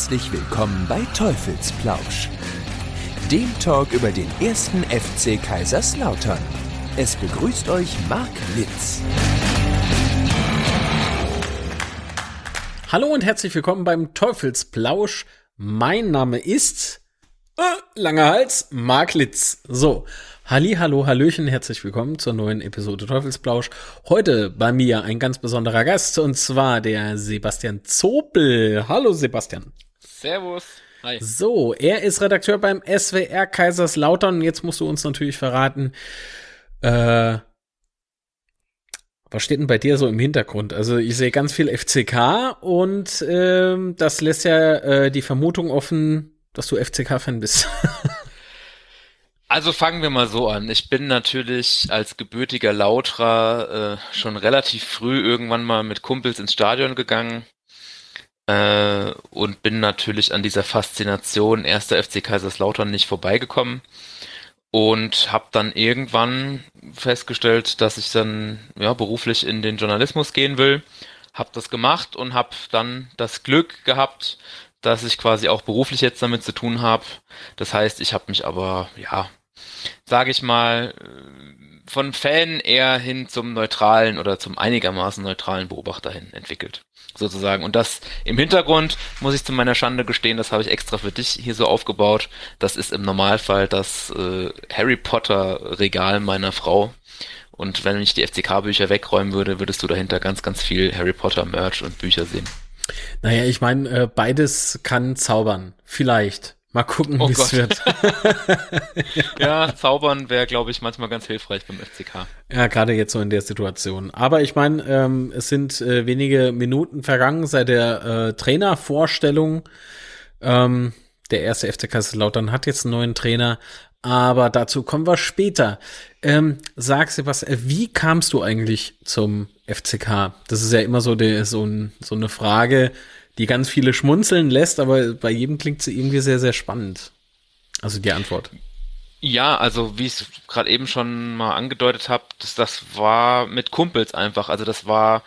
herzlich willkommen bei Teufelsplausch, dem Talk über den ersten FC Kaiserslautern. Es begrüßt euch Marc Litz. Hallo und herzlich willkommen beim Teufelsplausch. Mein Name ist äh, langer Hals, Marc Litz. So, Halli, hallo, hallöchen, herzlich willkommen zur neuen Episode Teufelsplausch. Heute bei mir ein ganz besonderer Gast und zwar der Sebastian Zopel. Hallo Sebastian. Servus. Hi. So, er ist Redakteur beim SWR Kaiserslautern. Jetzt musst du uns natürlich verraten, äh, was steht denn bei dir so im Hintergrund? Also ich sehe ganz viel FCK und ähm, das lässt ja äh, die Vermutung offen, dass du FCK-Fan bist. Also fangen wir mal so an. Ich bin natürlich als gebürtiger Lauterer äh, schon relativ früh irgendwann mal mit Kumpels ins Stadion gegangen äh, und bin natürlich an dieser Faszination erster FC Kaiserslautern nicht vorbeigekommen und habe dann irgendwann festgestellt, dass ich dann ja beruflich in den Journalismus gehen will. Hab das gemacht und habe dann das Glück gehabt, dass ich quasi auch beruflich jetzt damit zu tun habe. Das heißt, ich habe mich aber ja sage ich mal, von Fan eher hin zum neutralen oder zum einigermaßen neutralen Beobachter hin entwickelt. Sozusagen. Und das im Hintergrund, muss ich zu meiner Schande gestehen, das habe ich extra für dich hier so aufgebaut. Das ist im Normalfall das äh, Harry Potter Regal meiner Frau. Und wenn ich die FCK-Bücher wegräumen würde, würdest du dahinter ganz, ganz viel Harry Potter Merch und Bücher sehen. Naja, ich meine, äh, beides kann zaubern. Vielleicht. Mal gucken, oh wie es wird. ja, zaubern wäre, glaube ich, manchmal ganz hilfreich beim FCK. Ja, gerade jetzt so in der Situation. Aber ich meine, ähm, es sind äh, wenige Minuten vergangen seit der äh, Trainervorstellung. Ähm, der erste FC Kaiserslautern hat jetzt einen neuen Trainer, aber dazu kommen wir später. Ähm, sag Sebastian, wie kamst du eigentlich zum FCK? Das ist ja immer so, der, so, ein, so eine Frage die ganz viele schmunzeln lässt, aber bei jedem klingt sie irgendwie sehr, sehr spannend. Also die Antwort. Ja, also wie ich es gerade eben schon mal angedeutet habe, das, das war mit Kumpels einfach. Also das war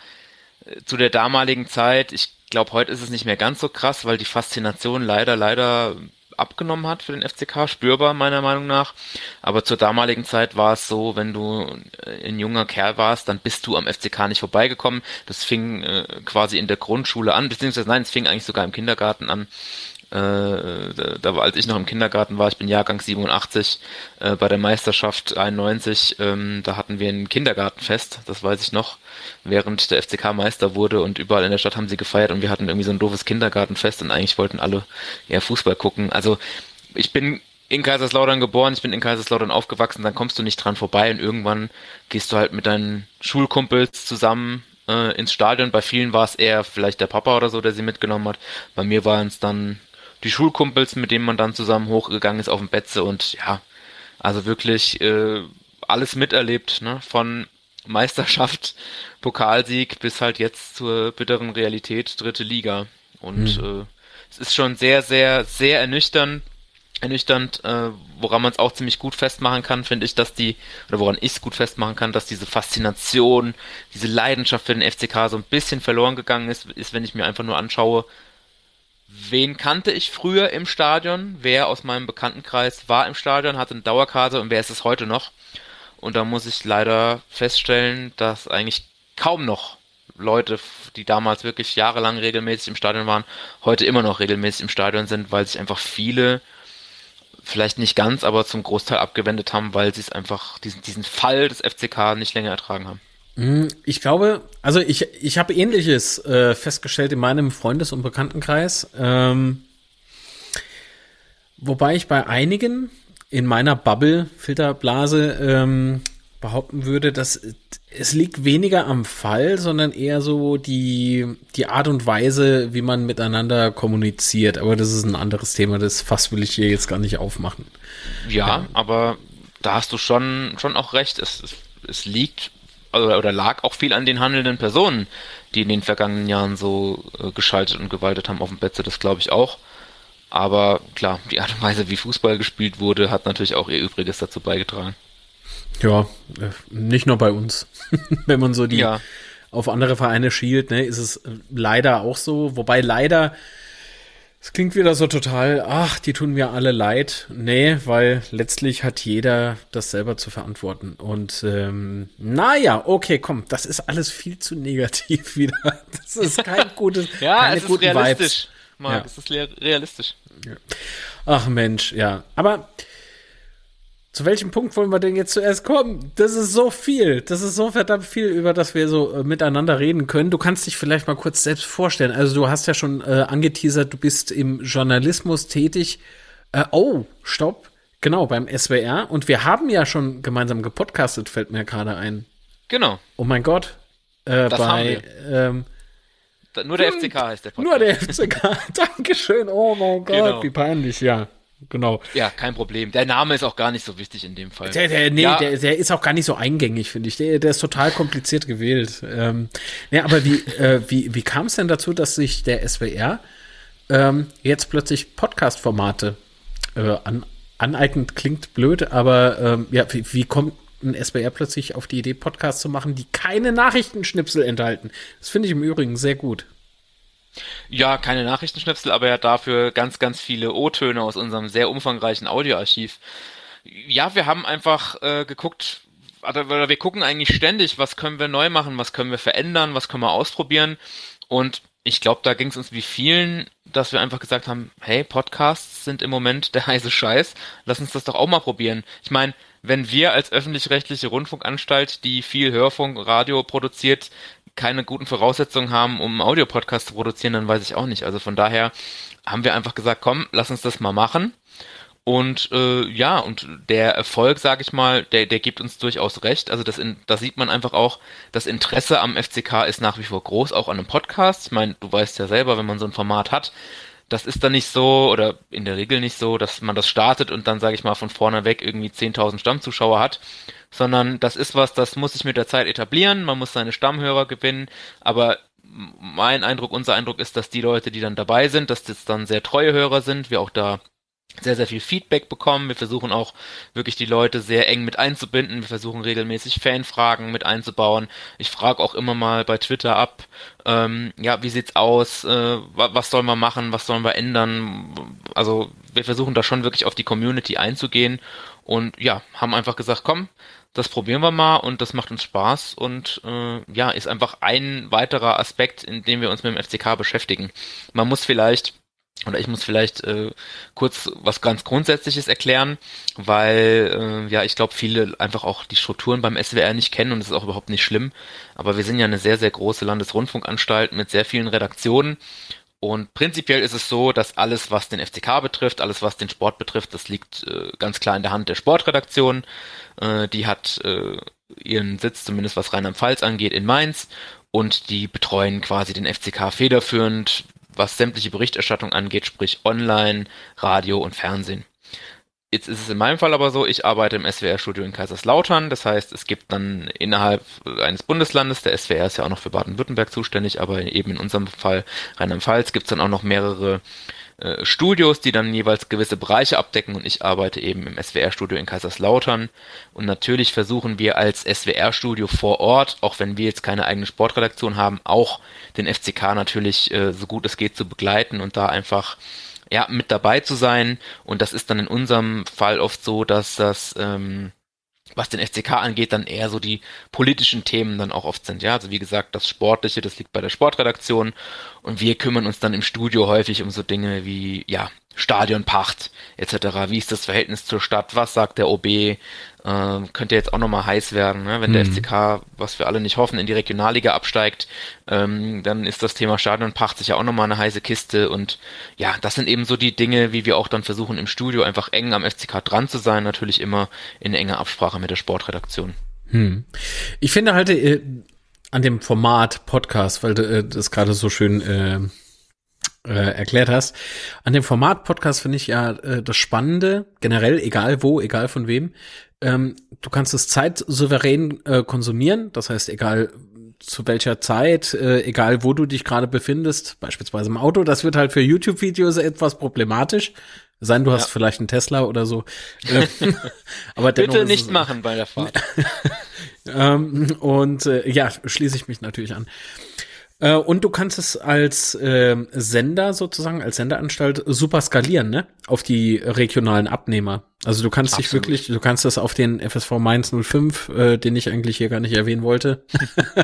äh, zu der damaligen Zeit, ich glaube, heute ist es nicht mehr ganz so krass, weil die Faszination leider, leider abgenommen hat für den FCK, spürbar meiner Meinung nach. Aber zur damaligen Zeit war es so, wenn du äh, ein junger Kerl warst, dann bist du am FCK nicht vorbeigekommen. Das fing äh, quasi in der Grundschule an, beziehungsweise nein, es fing eigentlich sogar im Kindergarten an. Äh, da, da als ich noch im Kindergarten war, ich bin Jahrgang 87, äh, bei der Meisterschaft 91, ähm, da hatten wir ein Kindergartenfest, das weiß ich noch, während der FCK Meister wurde und überall in der Stadt haben sie gefeiert und wir hatten irgendwie so ein doofes Kindergartenfest und eigentlich wollten alle eher Fußball gucken. Also ich bin in Kaiserslautern geboren, ich bin in Kaiserslautern aufgewachsen, dann kommst du nicht dran vorbei und irgendwann gehst du halt mit deinen Schulkumpels zusammen äh, ins Stadion. Bei vielen war es eher vielleicht der Papa oder so, der sie mitgenommen hat. Bei mir waren es dann die Schulkumpels, mit denen man dann zusammen hochgegangen ist auf dem Betze und ja, also wirklich äh, alles miterlebt, ne? Von Meisterschaft, Pokalsieg bis halt jetzt zur bitteren Realität dritte Liga. Und mhm. äh, es ist schon sehr, sehr, sehr ernüchternd, ernüchternd, äh, woran man es auch ziemlich gut festmachen kann, finde ich, dass die, oder woran ich es gut festmachen kann, dass diese Faszination, diese Leidenschaft für den FCK so ein bisschen verloren gegangen ist, ist, wenn ich mir einfach nur anschaue, wen kannte ich früher im Stadion, wer aus meinem Bekanntenkreis war im Stadion, hatte eine Dauerkarte und wer ist es heute noch. Und da muss ich leider feststellen, dass eigentlich kaum noch Leute, die damals wirklich jahrelang regelmäßig im Stadion waren, heute immer noch regelmäßig im Stadion sind, weil sich einfach viele, vielleicht nicht ganz, aber zum Großteil abgewendet haben, weil sie es einfach, diesen, diesen Fall des FCK nicht länger ertragen haben. Hm, ich glaube, also ich, ich habe ähnliches äh, festgestellt in meinem Freundes- und Bekanntenkreis. Ähm, wobei ich bei einigen in meiner Bubble, Filterblase, ähm, behaupten würde, dass es liegt weniger am Fall, sondern eher so die, die Art und Weise, wie man miteinander kommuniziert. Aber das ist ein anderes Thema, das Fass will ich hier jetzt gar nicht aufmachen. Ja, ähm. aber da hast du schon, schon auch recht. Es, es, es liegt oder, oder lag auch viel an den handelnden Personen, die in den vergangenen Jahren so äh, geschaltet und gewaltet haben auf dem Betze, das glaube ich auch. Aber klar, die Art und Weise, wie Fußball gespielt wurde, hat natürlich auch ihr Übriges dazu beigetragen. Ja, äh, nicht nur bei uns. Wenn man so die ja. auf andere Vereine schielt, ne, ist es leider auch so. Wobei leider Es klingt wieder so total, ach, die tun mir alle leid. Nee, weil letztlich hat jeder das selber zu verantworten. Und ähm, naja, okay, komm, das ist alles viel zu negativ wieder. Das ist kein gutes, ja, keine es ist realistisch, Vibes. Marc, Ja. es ist realistisch. Ach Mensch, ja. Aber zu welchem Punkt wollen wir denn jetzt zuerst kommen? Das ist so viel. Das ist so verdammt viel, über das wir so äh, miteinander reden können. Du kannst dich vielleicht mal kurz selbst vorstellen. Also du hast ja schon äh, angeteasert, du bist im Journalismus tätig. Äh, oh, stopp. Genau, beim SWR. Und wir haben ja schon gemeinsam gepodcastet, fällt mir gerade ein. Genau. Oh mein Gott. Äh, Das bei ähm, Da- Nur der FCK heißt der Podcast. nur der FCK. Dankeschön. Oh mein Gott, Genau. wie peinlich, ja. Genau. Ja, kein Problem. Der Name ist auch gar nicht so wichtig in dem Fall. Der, der, nee, ja, der, der ist auch gar nicht so eingängig, finde ich. Der, der ist total kompliziert gewählt. Ähm, nee, aber wie, äh, wie, wie kam es denn dazu, dass sich der SWR ähm, jetzt plötzlich Podcast-Formate äh, an, aneignet? Klingt blöd, aber ähm, ja, wie, wie kommt ein SWR plötzlich auf die Idee, Podcasts zu machen, die keine Nachrichtenschnipsel enthalten? Das finde ich im Übrigen sehr gut. Ja, keine Nachrichtenschnipsel, aber ja dafür ganz, ganz viele O-Töne aus unserem sehr umfangreichen Audioarchiv. Ja, wir haben einfach äh, geguckt, also, oder wir gucken eigentlich ständig, was können wir neu machen, was können wir verändern, was können wir ausprobieren. Und ich glaube, da ging es uns wie vielen, dass wir einfach gesagt haben, hey, Podcasts sind im Moment der heiße Scheiß, lass uns das doch auch mal probieren. Ich meine, wenn wir als öffentlich-rechtliche Rundfunkanstalt, die viel Hörfunk, Radio produziert, keine guten Voraussetzungen haben, um einen Audiopodcast zu produzieren, dann weiß ich auch nicht. Also von daher haben wir einfach gesagt, komm, lass uns das mal machen. Und äh, ja, und der Erfolg, sage ich mal, der, der gibt uns durchaus recht. Also das in, da sieht man einfach auch, das Interesse am FCK ist nach wie vor groß, auch an einem Podcast. Ich meine, du weißt ja selber, wenn man so ein Format hat, das ist dann nicht so oder in der Regel nicht so, dass man das startet und dann, sage ich mal, von vorne weg irgendwie 10.000 Stammzuschauer hat, sondern das ist was, das muss sich mit der Zeit etablieren, man muss seine Stammhörer gewinnen, aber mein Eindruck, unser Eindruck ist, dass die Leute, die dann dabei sind, dass das dann sehr treue Hörer sind, wir auch da sehr, sehr viel Feedback bekommen. Wir versuchen auch wirklich die Leute sehr eng mit einzubinden. Wir versuchen regelmäßig Fanfragen mit einzubauen. Ich frage auch immer mal bei Twitter ab, ähm, ja, wie sieht's aus? Äh, wa- was sollen wir machen? Was sollen wir ändern? Also wir versuchen da schon wirklich auf die Community einzugehen und ja, haben einfach gesagt, komm, das probieren wir mal und das macht uns Spaß und äh, ja, ist einfach ein weiterer Aspekt, in dem wir uns mit dem FCK beschäftigen. Man muss vielleicht oder ich muss vielleicht äh, kurz was ganz Grundsätzliches erklären, weil äh, ja ich glaube viele einfach auch die Strukturen beim SWR nicht kennen und das ist auch überhaupt nicht schlimm. Aber wir sind ja eine sehr sehr große Landesrundfunkanstalt mit sehr vielen Redaktionen und prinzipiell ist es so, dass alles, was den FCK betrifft, alles, was den Sport betrifft, das liegt äh, ganz klar in der Hand der Sportredaktion. Äh, die hat äh, ihren Sitz, zumindest was Rheinland-Pfalz angeht, in Mainz und die betreuen quasi den FCK federführend, was sämtliche Berichterstattung angeht, sprich online, Radio und Fernsehen. Jetzt ist es in meinem Fall aber so, ich arbeite im SWR-Studio in Kaiserslautern. Das heißt, es gibt dann innerhalb eines Bundeslandes, der SWR ist ja auch noch für Baden-Württemberg zuständig, aber eben in unserem Fall Rheinland-Pfalz gibt es dann auch noch mehrere äh, Studios, die dann jeweils gewisse Bereiche abdecken und ich arbeite eben im SWR-Studio in Kaiserslautern. Und natürlich versuchen wir als SWR-Studio vor Ort, auch wenn wir jetzt keine eigene Sportredaktion haben, auch den FCK natürlich äh, so gut es geht zu begleiten und da einfach ja, mit dabei zu sein. Und das ist dann in unserem Fall oft so, dass das, ähm, was den FCK angeht, dann eher so die politischen Themen dann auch oft sind. Ja, also wie gesagt, das Sportliche, das liegt bei der Sportredaktion. Und wir kümmern uns dann im Studio häufig um so Dinge wie, ja, Stadionpacht etc. Wie ist das Verhältnis zur Stadt? Was sagt der OB? Ähm, könnte jetzt auch nochmal heiß werden, ne? wenn der Mhm. FCK, was wir alle nicht hoffen, in die Regionalliga absteigt, ähm, dann ist das Thema Stadionpacht sicher auch nochmal eine heiße Kiste und ja, das sind eben so die Dinge, wie wir auch dann versuchen im Studio einfach eng am FCK dran zu sein, natürlich immer in enger Absprache mit der Sportredaktion. Hm. Ich finde halt äh, an dem Format Podcast, weil du äh, das gerade so schön äh, äh, erklärt hast, an dem Format Podcast finde ich ja äh, das Spannende, generell, egal wo, egal von wem, ähm, du kannst es zeitsouverän äh, konsumieren, das heißt, egal zu welcher Zeit, äh, egal wo du dich gerade befindest, beispielsweise im Auto, das wird halt für YouTube-Videos etwas problematisch. Sein, du hast Ja. vielleicht einen Tesla oder so. Äh, Aber Bitte nicht machen bei der Fahrt. ähm, und äh, ja, schließe ich mich natürlich an. Äh, und du kannst es als äh, Sender sozusagen, als Senderanstalt super skalieren, ne? Auf die regionalen Abnehmer. Also du kannst Absolut. dich wirklich, du kannst das auf den FSV Mainz 05, äh, den ich eigentlich hier gar nicht erwähnen wollte,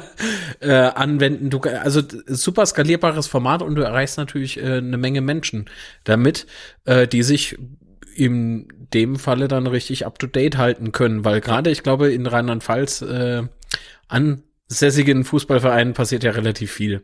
äh, anwenden. Du, also super skalierbares Format und du erreichst natürlich äh, eine Menge Menschen damit, äh, die sich in dem Falle dann richtig up to date halten können, weil gerade ich glaube in Rheinland-Pfalz äh, ansässigen Fußballvereinen passiert ja relativ viel.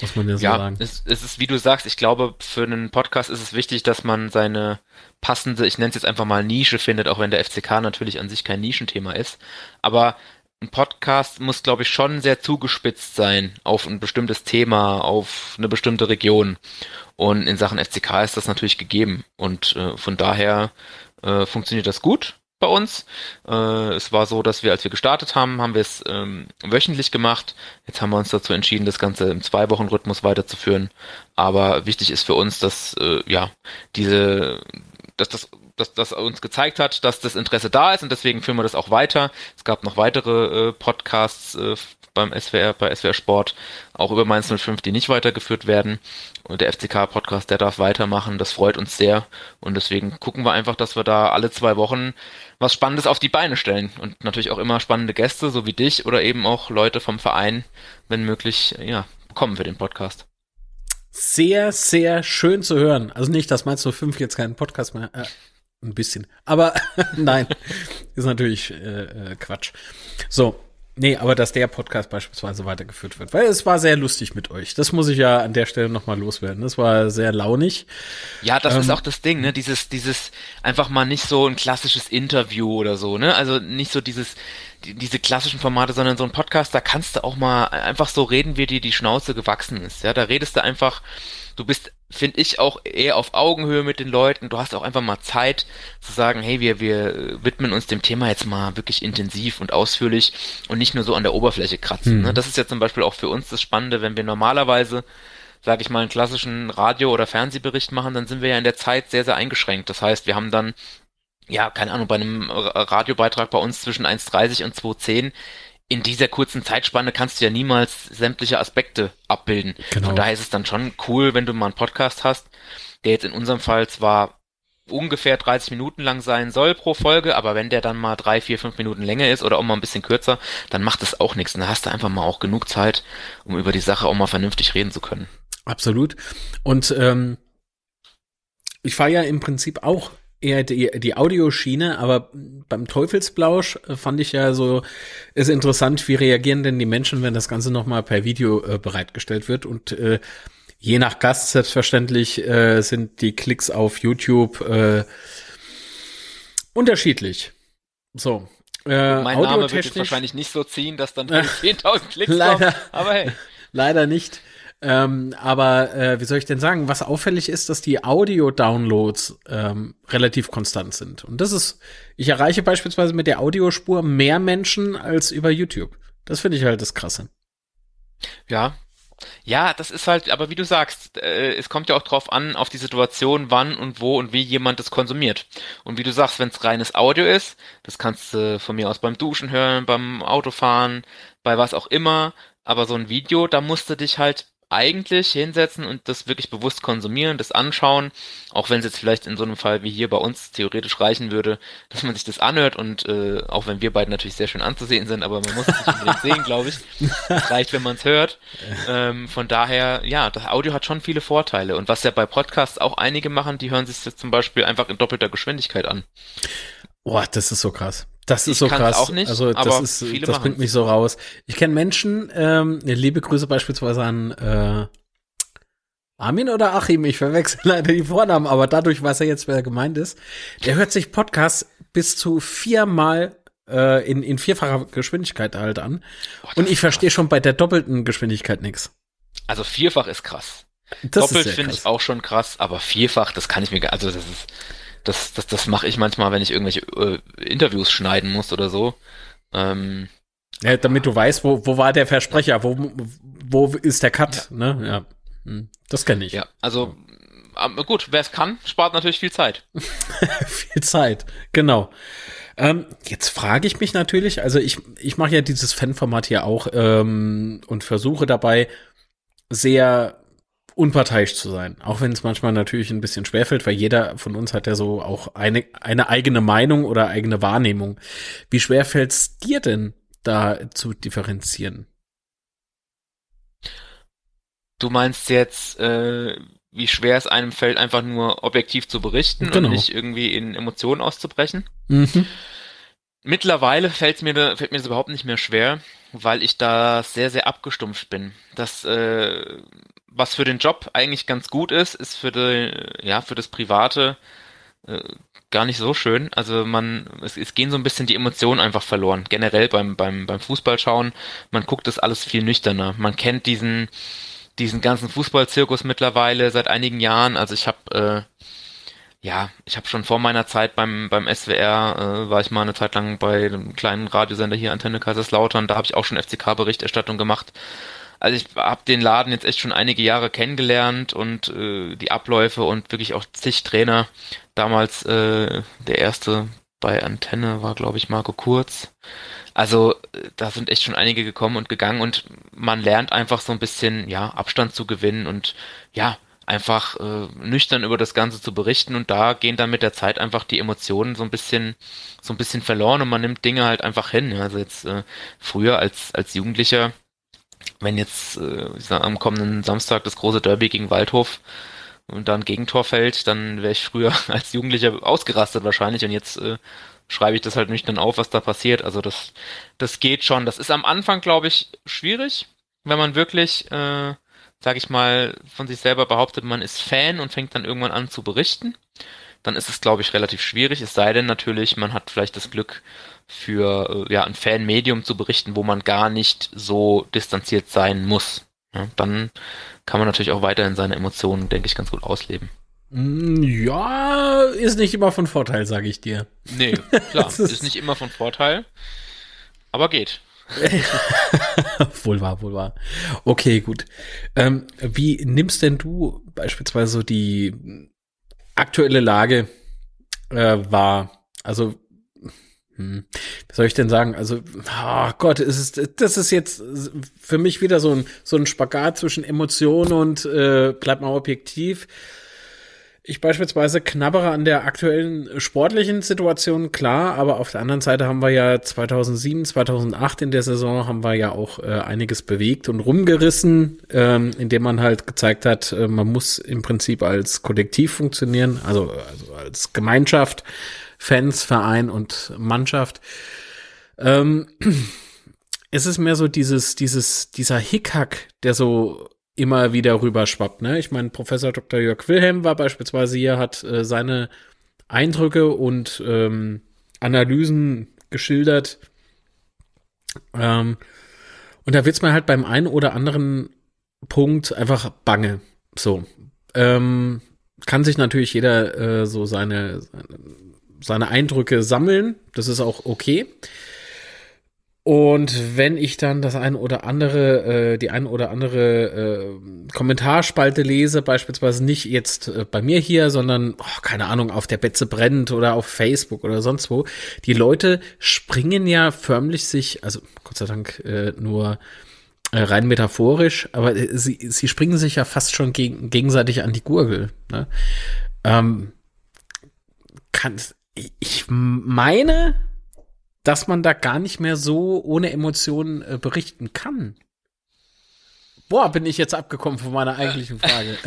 Muss man ja so ja, sagen. Es, es ist, wie du sagst, ich glaube, für einen Podcast ist es wichtig, dass man seine passende, ich nenne es jetzt einfach mal Nische findet, auch wenn der FCK natürlich an sich kein Nischenthema ist. Aber ein Podcast muss, glaube ich, schon sehr zugespitzt sein auf ein bestimmtes Thema, auf eine bestimmte Region. Und in Sachen FCK ist das natürlich gegeben. Und äh, von daher äh, funktioniert das gut bei uns. Äh, es war so, dass wir, als wir gestartet haben, haben wir es ähm, wöchentlich gemacht. Jetzt haben wir uns dazu entschieden, das Ganze im Zwei-Wochen-Rhythmus weiterzuführen. Aber wichtig ist für uns, dass äh, ja diese, dass das dass das uns gezeigt hat, dass das Interesse da ist und deswegen führen wir das auch weiter. Es gab noch weitere äh, Podcasts äh, beim SWR, bei SWR Sport, auch über Mainz 05, die nicht weitergeführt werden. Und der FCK-Podcast, der darf weitermachen. Das freut uns sehr. Und deswegen gucken wir einfach, dass wir da alle zwei Wochen was Spannendes auf die Beine stellen. Und natürlich auch immer spannende Gäste, so wie dich oder eben auch Leute vom Verein, wenn möglich, ja, bekommen für den Podcast. Sehr, sehr schön zu hören. Also nicht, dass Mainz 05 jetzt keinen Podcast mehr, äh, ein bisschen. Aber nein, ist natürlich äh, äh, Quatsch. So, Nee, aber dass der Podcast beispielsweise weitergeführt wird, weil es war sehr lustig mit euch. Das muss ich ja an der Stelle nochmal loswerden. Das war sehr launig. Ja, das ähm, ist auch das Ding, ne? Dieses, dieses einfach mal nicht so ein klassisches Interview oder so, ne? Also nicht so dieses, die, diese klassischen Formate, sondern so ein Podcast, da kannst du auch mal einfach so reden, wie dir die Schnauze gewachsen ist. Ja, da redest du einfach du bist, finde ich, auch eher auf Augenhöhe mit den Leuten. Du hast auch einfach mal Zeit zu sagen, hey, wir, wir widmen uns dem Thema jetzt mal wirklich intensiv und ausführlich und nicht nur so an der Oberfläche kratzen. Mhm. Das ist ja zum Beispiel auch für uns das Spannende, wenn wir normalerweise sage ich mal, einen klassischen Radio- oder Fernsehbericht machen, dann sind wir ja in der Zeit sehr, sehr eingeschränkt. Das heißt, wir haben dann, ja, keine Ahnung, bei einem Radiobeitrag bei uns zwischen 1,30 und 2,10 in dieser kurzen Zeitspanne kannst du ja niemals sämtliche Aspekte abbilden. Genau. Von daher ist es dann schon cool, wenn du mal einen Podcast hast, der jetzt in unserem Fall zwar ungefähr 30 Minuten lang sein soll pro Folge, aber wenn der dann mal drei, vier, fünf Minuten länger ist oder auch mal ein bisschen kürzer, dann macht das auch nichts. Und da hast du einfach mal auch genug Zeit, um über die Sache auch mal vernünftig reden zu können. Absolut. Und ähm, ich fahre ja im Prinzip auch eher die, die Audioschiene, aber beim Teufelsblausch äh, fand ich ja so, ist interessant, wie reagieren denn die Menschen, wenn das Ganze nochmal per Video äh, bereitgestellt wird und äh, je nach Gast selbstverständlich äh, sind die Klicks auf YouTube äh, unterschiedlich. So. Äh, mein Name wird jetzt wahrscheinlich nicht so ziehen, dass dann 10.000 Klicks leider, kommen, aber hey. Leider nicht. Ähm, aber äh, wie soll ich denn sagen, was auffällig ist, dass die Audio-Downloads ähm, relativ konstant sind. Und das ist, ich erreiche beispielsweise mit der Audiospur mehr Menschen als über YouTube. Das finde ich halt das Krasse. Ja. Ja, das ist halt, aber wie du sagst, äh, es kommt ja auch drauf an, auf die Situation, wann und wo und wie jemand das konsumiert. Und wie du sagst, wenn es reines Audio ist, das kannst du von mir aus beim Duschen hören, beim Autofahren, bei was auch immer, aber so ein Video, da musst du dich halt eigentlich hinsetzen und das wirklich bewusst konsumieren, das anschauen, auch wenn es jetzt vielleicht in so einem Fall wie hier bei uns theoretisch reichen würde, dass man sich das anhört und äh, auch wenn wir beide natürlich sehr schön anzusehen sind, aber man muss es nicht unbedingt sehen, glaube ich. Es reicht, wenn man es hört. Ähm, von daher, ja, das Audio hat schon viele Vorteile und was ja bei Podcasts auch einige machen, die hören sich jetzt zum Beispiel einfach in doppelter Geschwindigkeit an. Boah, das ist so krass. Das ist so krass. Nicht, also das ist, das bringt mich so raus. Ich kenne Menschen, ähm, liebe Grüße beispielsweise an äh, Armin oder Achim, ich verwechsel leider die Vornamen, aber dadurch weiß er jetzt, wer gemeint ist. Der hört sich Podcasts bis zu viermal äh, in, in vierfacher Geschwindigkeit halt an. Oh, Und ich verstehe schon bei der doppelten Geschwindigkeit nichts. Also vierfach ist krass. Das Doppelt finde ich auch schon krass, aber vierfach, das kann ich mir, also das ist, das, das, das mache ich manchmal, wenn ich irgendwelche äh, Interviews schneiden muss oder so. Ähm, ja, damit du weißt, wo, wo war der Versprecher, wo, wo ist der Cut, ja. ne? Ja. Hm, das kenne ich. Ja, also ähm, gut, wer es kann, spart natürlich viel Zeit. viel Zeit, genau. Ähm, jetzt frage ich mich natürlich, also ich, ich mache ja dieses Fanformat hier auch ähm, und versuche dabei sehr unparteiisch zu sein. Auch wenn es manchmal natürlich ein bisschen schwerfällt, weil jeder von uns hat ja so auch eine, eine eigene Meinung oder eigene Wahrnehmung. Wie schwer fällt es dir denn, da zu differenzieren? Du meinst jetzt, äh, wie schwer es einem fällt, einfach nur objektiv zu berichten Genau. und nicht irgendwie in Emotionen auszubrechen? Mhm. Mittlerweile fällt mir, fällt mir das überhaupt nicht mehr schwer, weil ich da sehr, sehr abgestumpft bin. Das, äh, was für den Job eigentlich ganz gut ist, ist für die, ja, für das Private äh, gar nicht so schön. Also man, es, es gehen so ein bisschen die Emotionen einfach verloren. Generell beim, beim, beim Fußballschauen, man guckt das alles viel nüchterner. Man kennt diesen, diesen ganzen Fußballzirkus mittlerweile seit einigen Jahren. Also ich habe äh, ja, ich habe schon vor meiner Zeit beim, beim SWR, äh, war ich mal eine Zeit lang bei einem kleinen Radiosender hier, Antenne Kaiserslautern, da habe ich auch schon FCK-Berichterstattung gemacht. Also ich habe den Laden jetzt echt schon einige Jahre kennengelernt und äh, die Abläufe und wirklich auch zig Trainer. Damals äh, der erste bei Antenne war, glaube ich, Marco Kurz. Also äh, da sind echt schon einige gekommen und gegangen und man lernt einfach so ein bisschen, ja, Abstand zu gewinnen und ja, einfach äh, nüchtern über das Ganze zu berichten und da gehen dann mit der Zeit einfach die Emotionen so ein bisschen so ein bisschen verloren und man nimmt Dinge halt einfach hin. Also jetzt äh, früher als als Jugendlicher, wenn jetzt äh, sag, am kommenden Samstag das große Derby gegen Waldhof und dann Gegentor fällt, dann wäre ich früher als Jugendlicher ausgerastet wahrscheinlich und jetzt äh, schreibe ich das halt nüchtern auf, was da passiert. Also das das geht schon. Das ist am Anfang, glaube ich, schwierig, wenn man wirklich äh, sag ich mal, von sich selber behauptet, man ist Fan und fängt dann irgendwann an zu berichten, dann ist es, glaube ich, relativ schwierig. Es sei denn natürlich, man hat vielleicht das Glück, für äh, ja, ein Fanmedium zu berichten, wo man gar nicht so distanziert sein muss. Ja, dann kann man natürlich auch weiterhin seine Emotionen, denke ich, ganz gut ausleben. Mm, Ja, ist nicht immer von Vorteil, sage ich dir. Nee, klar, ist- ist nicht immer von Vorteil, aber geht. wohl wahr, wohl wahr. Okay, gut. Ähm, wie nimmst denn du beispielsweise die aktuelle Lage äh, wahr? Also, hm, wie soll ich denn sagen? Also, oh Gott, es ist, das ist jetzt für mich wieder so ein, so ein Spagat zwischen Emotion und äh, bleib mal objektiv. Ich beispielsweise knabbere an der aktuellen sportlichen Situation, klar, aber auf der anderen Seite haben wir ja 2007, 2008 in der Saison haben wir ja auch äh, einiges bewegt und rumgerissen, ähm, indem man halt gezeigt hat, äh, man muss im Prinzip als Kollektiv funktionieren, also, also als Gemeinschaft, Fans, Verein und Mannschaft. Ähm, es ist mehr so dieses, dieses, dieser Hickhack, der so immer wieder rüberschwappt. Ne? Ich meine, Professor Dr. Jörg Wilhelm war beispielsweise hier, hat äh, seine Eindrücke und ähm, Analysen geschildert. Ähm, und da wird's mir halt beim einen oder anderen Punkt einfach bange. So. Ähm, kann sich natürlich jeder äh, so seine, seine Eindrücke sammeln. Das ist auch okay. Und wenn ich dann das ein oder andere, äh, die ein oder andere äh, Kommentarspalte lese, beispielsweise nicht jetzt äh, bei mir hier, sondern, oh, keine Ahnung, auf der Betze brennt oder auf Facebook oder sonst wo, die Leute springen ja förmlich sich, also Gott sei Dank äh, nur äh, rein metaphorisch, aber äh, sie, sie springen sich ja fast schon gegen, gegenseitig an die Gurgel. Ne? Ähm, kann, ich meine, dass man da gar nicht mehr so ohne Emotionen äh, berichten kann. Boah, bin ich jetzt abgekommen von meiner eigentlichen Frage.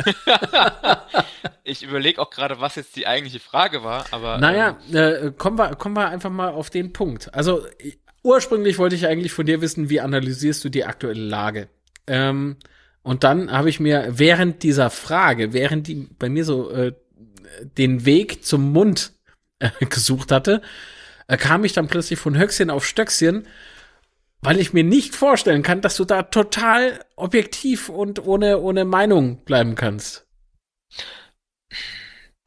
Ich überlege auch gerade, was jetzt die eigentliche Frage war, aber naja, äh, kommen, wir, kommen wir einfach mal auf den Punkt. Also äh, ursprünglich wollte ich eigentlich von dir wissen, wie analysierst du die aktuelle Lage? Ähm, und dann habe ich mir während dieser Frage, während die bei mir so äh, den Weg zum Mund äh, gesucht hatte, äh, kam ich dann plötzlich von Höchstchen auf Stöckchen, weil ich mir nicht vorstellen kann, dass du da total objektiv und ohne, ohne Meinung bleiben kannst.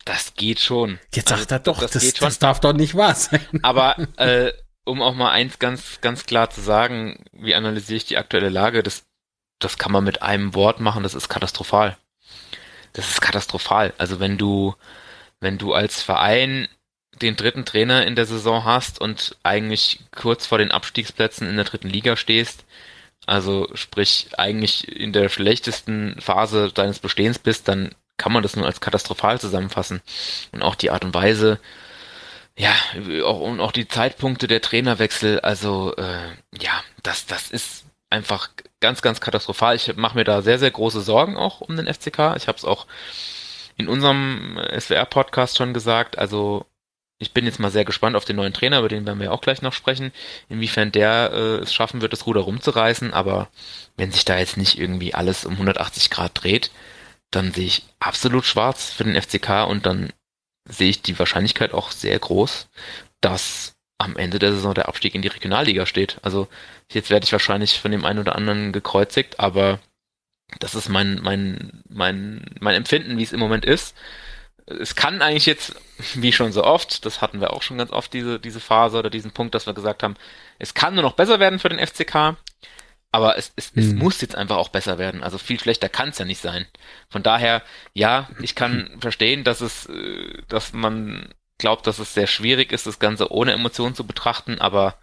das geht schon. Jetzt Also, sagt er doch, das das, schon. das darf doch nicht wahr sein. Aber äh, um auch mal eins ganz, ganz klar zu sagen, wie analysiere ich die aktuelle Lage, das, das kann man mit einem Wort machen, das ist katastrophal. Das ist katastrophal. Also wenn du, wenn du als Verein den dritten Trainer in der Saison hast und eigentlich kurz vor den Abstiegsplätzen in der dritten Liga stehst, Also sprich, eigentlich in der schlechtesten Phase deines Bestehens bist, dann kann man das nur als katastrophal zusammenfassen. Und auch die Art und Weise, ja, auch, und auch die Zeitpunkte der Trainerwechsel, also äh, ja, das, das ist einfach ganz, ganz katastrophal. Ich mache mir da sehr, sehr große Sorgen auch um den FCK. Ich habe es auch in unserem SWR-Podcast schon gesagt. Also ich bin jetzt mal sehr gespannt auf den neuen Trainer, über den werden wir auch gleich noch sprechen, inwiefern der äh, es schaffen wird, das Ruder rumzureißen. Aber wenn sich da jetzt nicht irgendwie alles um 180 Grad dreht, dann sehe ich absolut schwarz für den FCK und dann sehe ich die Wahrscheinlichkeit auch sehr groß, dass am Ende der Saison der Abstieg in die Regionalliga steht. Also jetzt werde ich wahrscheinlich von dem einen oder anderen gekreuzigt, aber das ist mein, mein, mein, mein Empfinden, wie es im Moment ist es kann eigentlich jetzt, wie schon so oft, das hatten wir auch schon ganz oft, diese, diese Phase oder diesen Punkt, dass wir gesagt haben, es kann nur noch besser werden für den FCK, aber es, es, hm. es muss jetzt einfach auch besser werden. Also viel schlechter kann es ja nicht sein. Von daher, ja, ich kann verstehen, dass es, äh, dass man glaubt, dass es sehr schwierig ist, das Ganze ohne Emotionen zu betrachten, aber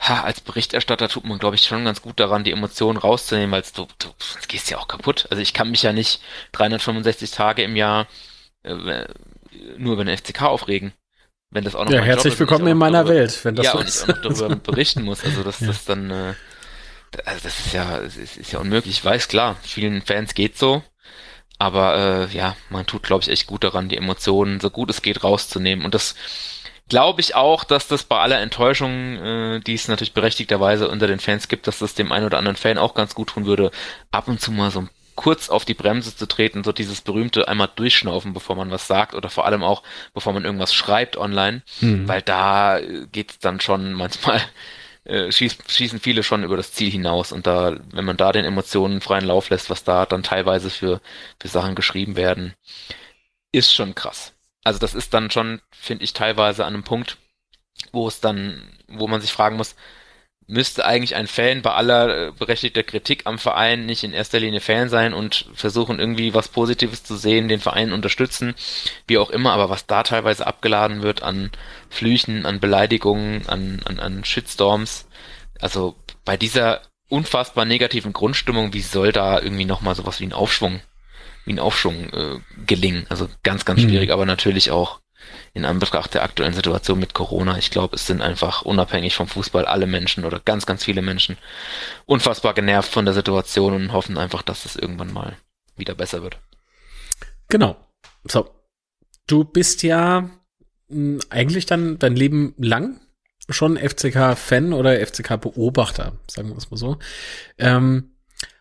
ha, als Berichterstatter tut man, glaube ich, schon ganz gut daran, die Emotionen rauszunehmen, weil du, du gehst ja auch kaputt. Also ich kann mich ja nicht 365 Tage im Jahr äh, nur über den FCK aufregen. Wenn das auch noch ja, herzlich willkommen in meiner darüber, Welt, wenn das ja, so und ich auch noch darüber berichten muss. Also das, ja. das dann, äh, also das ist ja, das ist, ist ja unmöglich. Ich weiß, klar, vielen Fans geht so, aber äh, ja, man tut, glaube ich, echt gut daran, die Emotionen so gut es geht rauszunehmen. Und das glaube ich auch, dass das bei aller Enttäuschung, äh, die es natürlich berechtigterweise unter den Fans gibt, dass das dem einen oder anderen Fan auch ganz gut tun würde, ab und zu mal so ein kurz auf die Bremse zu treten, so dieses berühmte einmal durchschnaufen, bevor man was sagt oder vor allem auch, bevor man irgendwas schreibt online, mhm. weil da geht's dann schon manchmal, äh, schieß, schießen viele schon über das Ziel hinaus und da, wenn man da den Emotionen freien Lauf lässt, was da dann teilweise für, für Sachen geschrieben werden, ist schon krass. Also das ist dann schon, finde ich, teilweise an einem Punkt, wo es dann, wo man sich fragen muss, müsste eigentlich ein Fan bei aller äh, berechtigter Kritik am Verein nicht in erster Linie Fan sein und versuchen irgendwie was Positives zu sehen, den Verein unterstützen, wie auch immer, aber was da teilweise abgeladen wird an Flüchen, an Beleidigungen, an, an, an Shitstorms, also bei dieser unfassbar negativen Grundstimmung, wie soll da irgendwie nochmal sowas wie ein Aufschwung, wie ein Aufschwung äh, gelingen? Also ganz, ganz mhm. schwierig, mhm. aber natürlich auch in Anbetracht der aktuellen Situation mit Corona. Ich glaube, es sind einfach unabhängig vom Fußball alle Menschen oder ganz, ganz viele Menschen unfassbar genervt von der Situation und hoffen einfach, dass es irgendwann mal wieder besser wird. Genau. So. Du bist ja hm, eigentlich dann dein Leben lang schon FCK-Fan oder FCK-Beobachter, sagen wir es mal so. Ähm,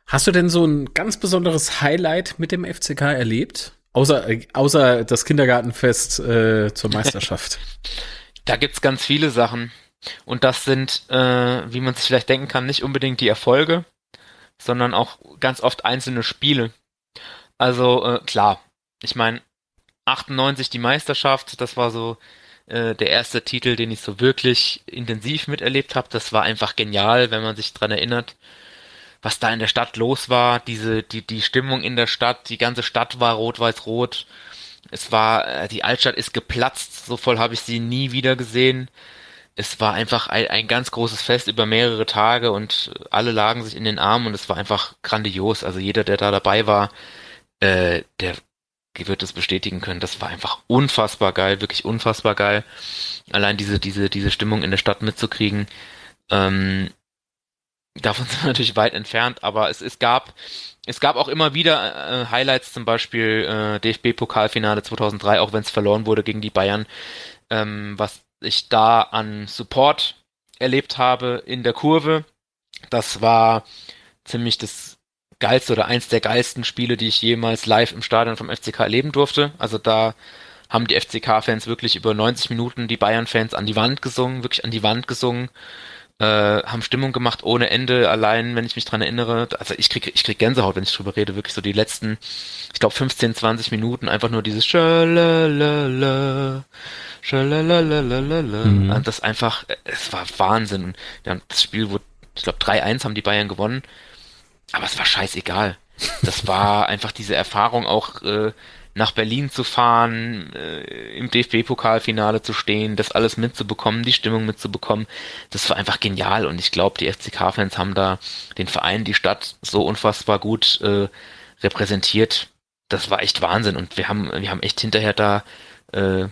hast du denn so ein ganz besonderes Highlight mit dem FCK erlebt? Außer, außer das Kindergartenfest äh, zur Meisterschaft. da gibt's ganz viele Sachen. Und das sind, äh, wie man sich vielleicht denken kann, nicht unbedingt die Erfolge, sondern auch ganz oft einzelne Spiele. Also äh, klar, ich meine, 98 die Meisterschaft, das war so äh, der erste Titel, den ich so wirklich intensiv miterlebt habe. Das war einfach genial, wenn man sich dran erinnert was da in der Stadt los war, diese, die, die Stimmung in der Stadt, die ganze Stadt war rot-weiß-rot. Es war, äh, die Altstadt ist geplatzt, so voll habe ich sie nie wieder gesehen. Es war einfach ein, ein ganz großes Fest über mehrere Tage und alle lagen sich in den Armen und es war einfach grandios. Also jeder, der da dabei war, äh, der wird das bestätigen können. Das war einfach unfassbar geil, wirklich unfassbar geil. Allein diese, diese, diese Stimmung in der Stadt mitzukriegen. Ähm, Davon sind wir natürlich weit entfernt, aber es, es gab es gab auch immer wieder äh, Highlights, zum Beispiel äh, DFB-Pokalfinale 2003, auch wenn es verloren wurde gegen die Bayern, ähm, was ich da an Support erlebt habe in der Kurve. Das war ziemlich das geilste oder eins der geilsten Spiele, die ich jemals live im Stadion vom FCK erleben durfte. Also da haben die FCK-Fans wirklich über 90 Minuten die Bayern-Fans an die Wand gesungen, wirklich an die Wand gesungen äh, haben Stimmung gemacht ohne Ende. Allein, wenn ich mich dran erinnere, also ich krieg, ich krieg Gänsehaut, wenn ich drüber rede, wirklich so die letzten, ich glaube 15, 20 Minuten einfach nur dieses Schalalala, Schalalala, mhm. Das einfach, es war Wahnsinn. Ja, das Spiel wurde, ich glaube 3-1 haben die Bayern gewonnen, aber es war scheißegal. Das war einfach diese Erfahrung auch, äh, nach Berlin zu fahren, äh, im DFB-Pokalfinale zu stehen, das alles mitzubekommen, die Stimmung mitzubekommen, das war einfach genial und ich glaube, die FCK-Fans haben da den Verein, die Stadt so unfassbar gut äh, repräsentiert. Das war echt Wahnsinn und wir haben, wir haben echt hinterher da äh,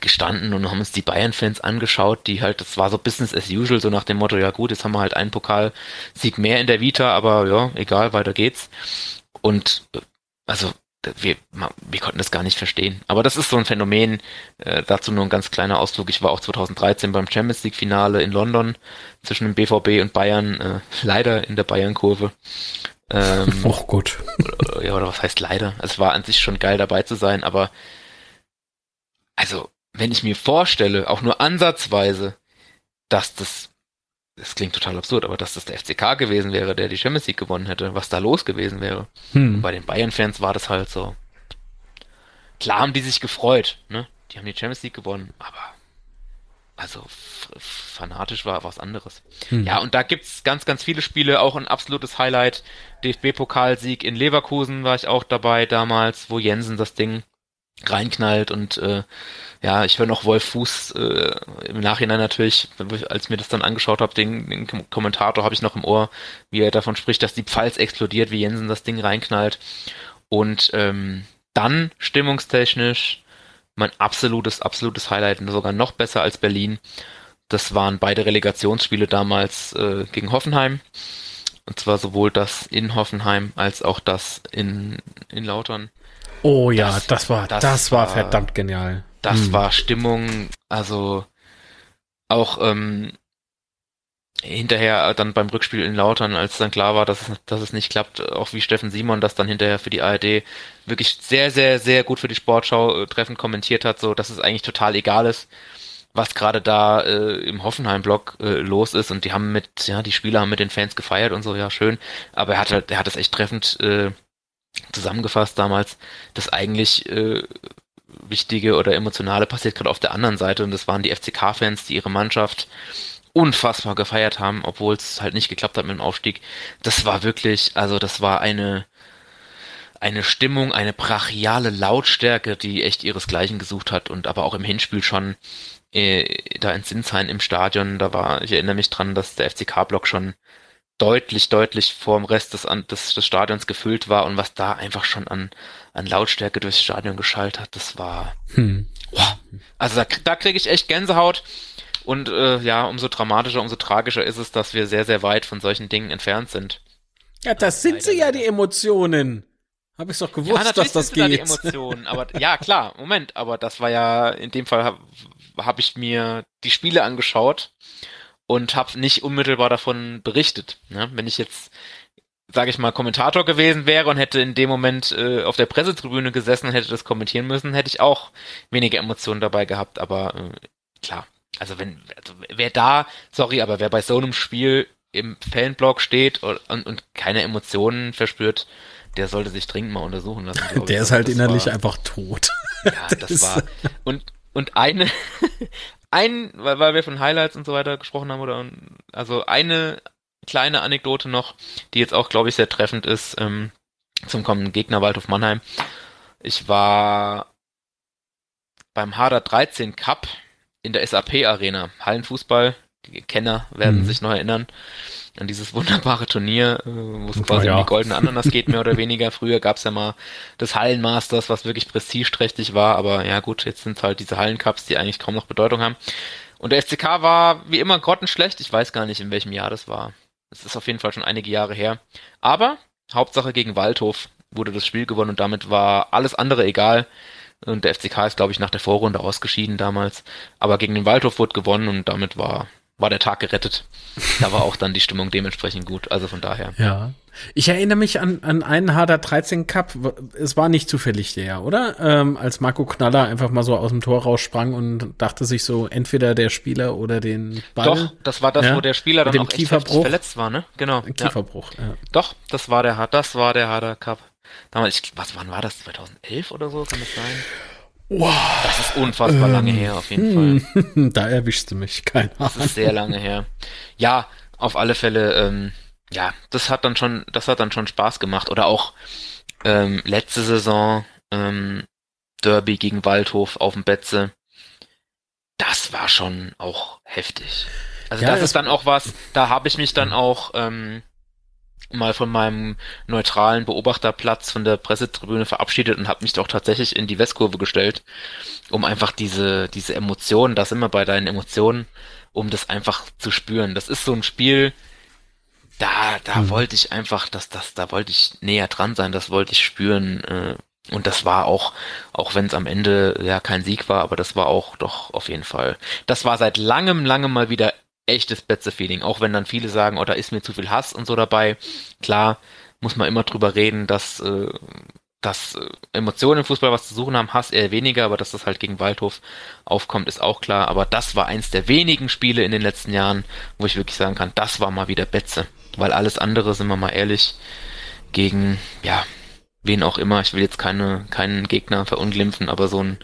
gestanden und haben uns die Bayern-Fans angeschaut, die halt, das war so Business as usual, so nach dem Motto, ja gut, jetzt haben wir halt einen Pokalsieg mehr in der Vita, aber ja, egal, weiter geht's. Und äh, also wir, wir konnten das gar nicht verstehen. Aber das ist so ein Phänomen. Äh, dazu nur ein ganz kleiner Ausflug. Ich war auch 2013 beim Champions League Finale in London zwischen dem BVB und Bayern. Äh, leider in der Bayern-Kurve. Ähm, Och gut. Oder, ja, oder was heißt leider? Es war an sich schon geil dabei zu sein, aber also wenn ich mir vorstelle, auch nur ansatzweise, dass das, das klingt total absurd, aber dass das der FCK gewesen wäre, der die Champions League gewonnen hätte, was da los gewesen wäre. Hm. Bei den Bayern-Fans war das halt so. Klar haben die sich gefreut, ne? Die haben die Champions League gewonnen, aber also fanatisch war was anderes. Hm. Ja, und da gibt's ganz, ganz viele Spiele, auch ein absolutes Highlight. DFB-Pokalsieg in Leverkusen war ich auch dabei damals, wo Jensen das Ding reinknallt und äh, ja, ich höre noch Wolf Fuß äh, im Nachhinein natürlich, als mir das dann angeschaut habe, den, den Kommentator habe ich noch im Ohr, wie er davon spricht, dass die Pfalz explodiert, wie Jensen das Ding reinknallt. Und ähm, dann stimmungstechnisch mein absolutes, absolutes Highlight und sogar noch besser als Berlin. Das waren beide Relegationsspiele damals äh, gegen Hoffenheim. Und zwar sowohl das in Hoffenheim als auch das in, in Lautern. Oh ja, das, das war, das, das war, war verdammt genial. Das hm. war Stimmung, also auch ähm, hinterher dann beim Rückspiel in Lautern, als dann klar war, dass es, dass es nicht klappt, auch wie Steffen Simon das dann hinterher für die ARD wirklich sehr, sehr, sehr gut für die Sportschau äh, treffend kommentiert hat, so dass es eigentlich total egal ist, was gerade da äh, im Hoffenheim-Block äh, los ist und die haben mit, ja, die Spieler haben mit den Fans gefeiert und so, ja, schön, aber er hat halt, er hat es echt treffend äh, zusammengefasst damals, dass eigentlich äh, Wichtige oder Emotionale passiert gerade auf der anderen Seite und das waren die FCK-Fans, die ihre Mannschaft unfassbar gefeiert haben, obwohl es halt nicht geklappt hat mit dem Aufstieg. Das war wirklich, also das war eine eine Stimmung, eine brachiale Lautstärke, die echt ihresgleichen gesucht hat und aber auch im Hinspiel schon äh, da in Sinsheim im Stadion, da war, ich erinnere mich dran, dass der FCK-Block schon deutlich, deutlich vor dem Rest des, des, des Stadions gefüllt war und was da einfach schon an, an Lautstärke durchs Stadion geschallt hat, das war. Hm. Wow. Also da, da kriege ich echt Gänsehaut. Und äh, ja, umso dramatischer, umso tragischer ist es, dass wir sehr, sehr weit von solchen Dingen entfernt sind. Ja, das sind sie ja, die Emotionen. Habe ich doch gewusst, ja, dass das geht. Da die Emotionen, aber ja, klar, Moment, aber das war ja, in dem Fall habe hab ich mir die Spiele angeschaut und habe nicht unmittelbar davon berichtet. Ne? Wenn ich jetzt, sage ich mal, Kommentator gewesen wäre und hätte in dem Moment äh, auf der Pressetribüne gesessen und hätte das kommentieren müssen, hätte ich auch weniger Emotionen dabei gehabt. Aber äh, klar, also wenn, also wer da, sorry, aber wer bei so einem Spiel im Fanblock steht und, und, und keine Emotionen verspürt, der sollte sich dringend mal untersuchen lassen. Der ich. ist halt das innerlich war, einfach tot. Ja, das, das war. Und, und eine, ein, weil, weil wir von Highlights und so weiter gesprochen haben, oder also eine kleine Anekdote noch, die jetzt auch, glaube ich, sehr treffend ist, ähm, zum kommenden Gegner Waldhof Mannheim. Ich war beim Harder 13 Cup in der SAP Arena, Hallenfußball, die Kenner werden mhm. sich noch erinnern an dieses wunderbare Turnier, äh, wo es quasi ja. um die goldene Ananas geht, mehr oder weniger. Früher gab's ja mal das Hallenmasters, was wirklich prestigeträchtig war, aber ja gut, jetzt sind halt diese Hallencups, die eigentlich kaum noch Bedeutung haben. Und der FCK war wie immer grottenschlecht. Ich weiß gar nicht, in welchem Jahr das war. Es ist auf jeden Fall schon einige Jahre her. Aber Hauptsache gegen Waldhof wurde das Spiel gewonnen und damit war alles andere egal. Und der FCK ist, glaube ich, nach der Vorrunde ausgeschieden damals. Aber gegen den Waldhof wurde gewonnen und damit war war der Tag gerettet. Da war auch dann die Stimmung dementsprechend gut. Also von daher. Ja. Ich erinnere mich an, an einen Harder 13 Cup. Es war nicht zufällig der, oder? Ähm, als Marco Knaller einfach mal so aus dem Tor raussprang und dachte sich so, entweder der Spieler oder den Ball. Doch, das war das, ja, wo der Spieler dann auch Kieferbruch. verletzt war, ne? Genau. Kieferbruch, ja. ja. Doch, das war der, das war der Harder Cup. Damals, ich, was, wann war das? 2011 oder so? Kann das sein? Wow. Das ist unfassbar ähm, lange her, auf jeden Fall. Da erwischst du mich, keine Ahnung. Das ist sehr lange her. Ja, auf alle Fälle, ähm, ja, das hat dann schon, das hat dann schon Spaß gemacht. Oder auch ähm, letzte Saison ähm, Derby gegen Waldhof auf dem Betze. Das war schon auch heftig. Also ja, das ist dann auch was, da habe ich mich dann auch ähm, mal von meinem neutralen Beobachterplatz von der Pressetribüne verabschiedet und habe mich doch tatsächlich in die Westkurve gestellt, um einfach diese diese Emotionen, das immer bei deinen Emotionen, um das einfach zu spüren. Das ist so ein Spiel, da da hm. wollte ich einfach, dass das da wollte ich näher dran sein, das wollte ich spüren äh, und das war auch, auch wenn es am Ende ja kein Sieg war, aber das war auch doch auf jeden Fall. Das war seit langem, langem mal wieder echtes Betze-Feeling. Auch wenn dann viele sagen, oh, da ist mir zu viel Hass und so dabei. Klar, muss man immer drüber reden, dass, äh, dass äh, Emotionen im Fußball was zu suchen haben, Hass eher weniger, aber dass das halt gegen Waldhof aufkommt, ist auch klar. Aber das war eins der wenigen Spiele in den letzten Jahren, wo ich wirklich sagen kann, das war mal wieder Betze. Weil alles andere, sind wir mal ehrlich, gegen, ja, wen auch immer, ich will jetzt keine, keinen Gegner verunglimpfen, aber so ein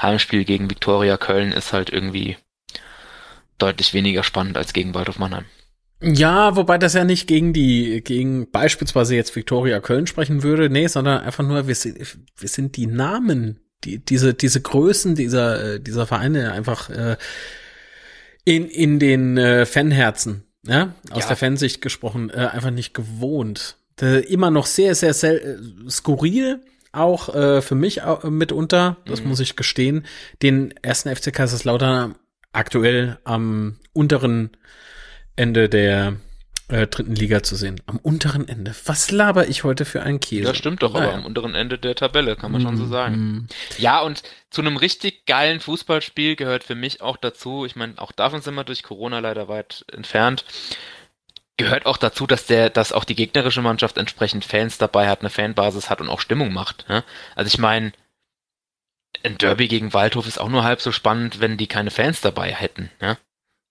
Heimspiel gegen Viktoria Köln ist halt irgendwie deutlich weniger spannend als gegen Waldhof Mannheim. Ja, wobei das ja nicht gegen die, gegen beispielsweise jetzt Viktoria Köln sprechen würde, nee, sondern einfach nur, wir sind, wir sind die Namen, die, diese, diese Größen dieser, dieser Vereine einfach äh, in, in den äh, Fanherzen, ja, aus ja. der Fansicht gesprochen, äh, einfach nicht gewohnt. Äh, immer noch sehr, sehr, sehr äh, skurril, auch äh, für mich äh, mitunter, das mhm. muss ich gestehen, den ersten FC Kaiserslautern aktuell am unteren Ende der äh, dritten Liga zu sehen. Am unteren Ende. Was laber ich heute für einen Käse? Das stimmt doch, naja. aber am unteren Ende der Tabelle, kann man mm, schon so mhm. sagen. Mm. Ja, und zu einem richtig geilen Fußballspiel gehört für mich auch dazu, ich meine, auch davon sind wir durch Corona leider weit entfernt, gehört auch dazu, dass der, dass auch die gegnerische Mannschaft entsprechend Fans dabei hat, eine Fanbasis hat und auch Stimmung macht. Ne? Also ich meine, ein Derby gegen Waldhof ist auch nur halb so spannend, wenn die keine Fans dabei hätten. Ja?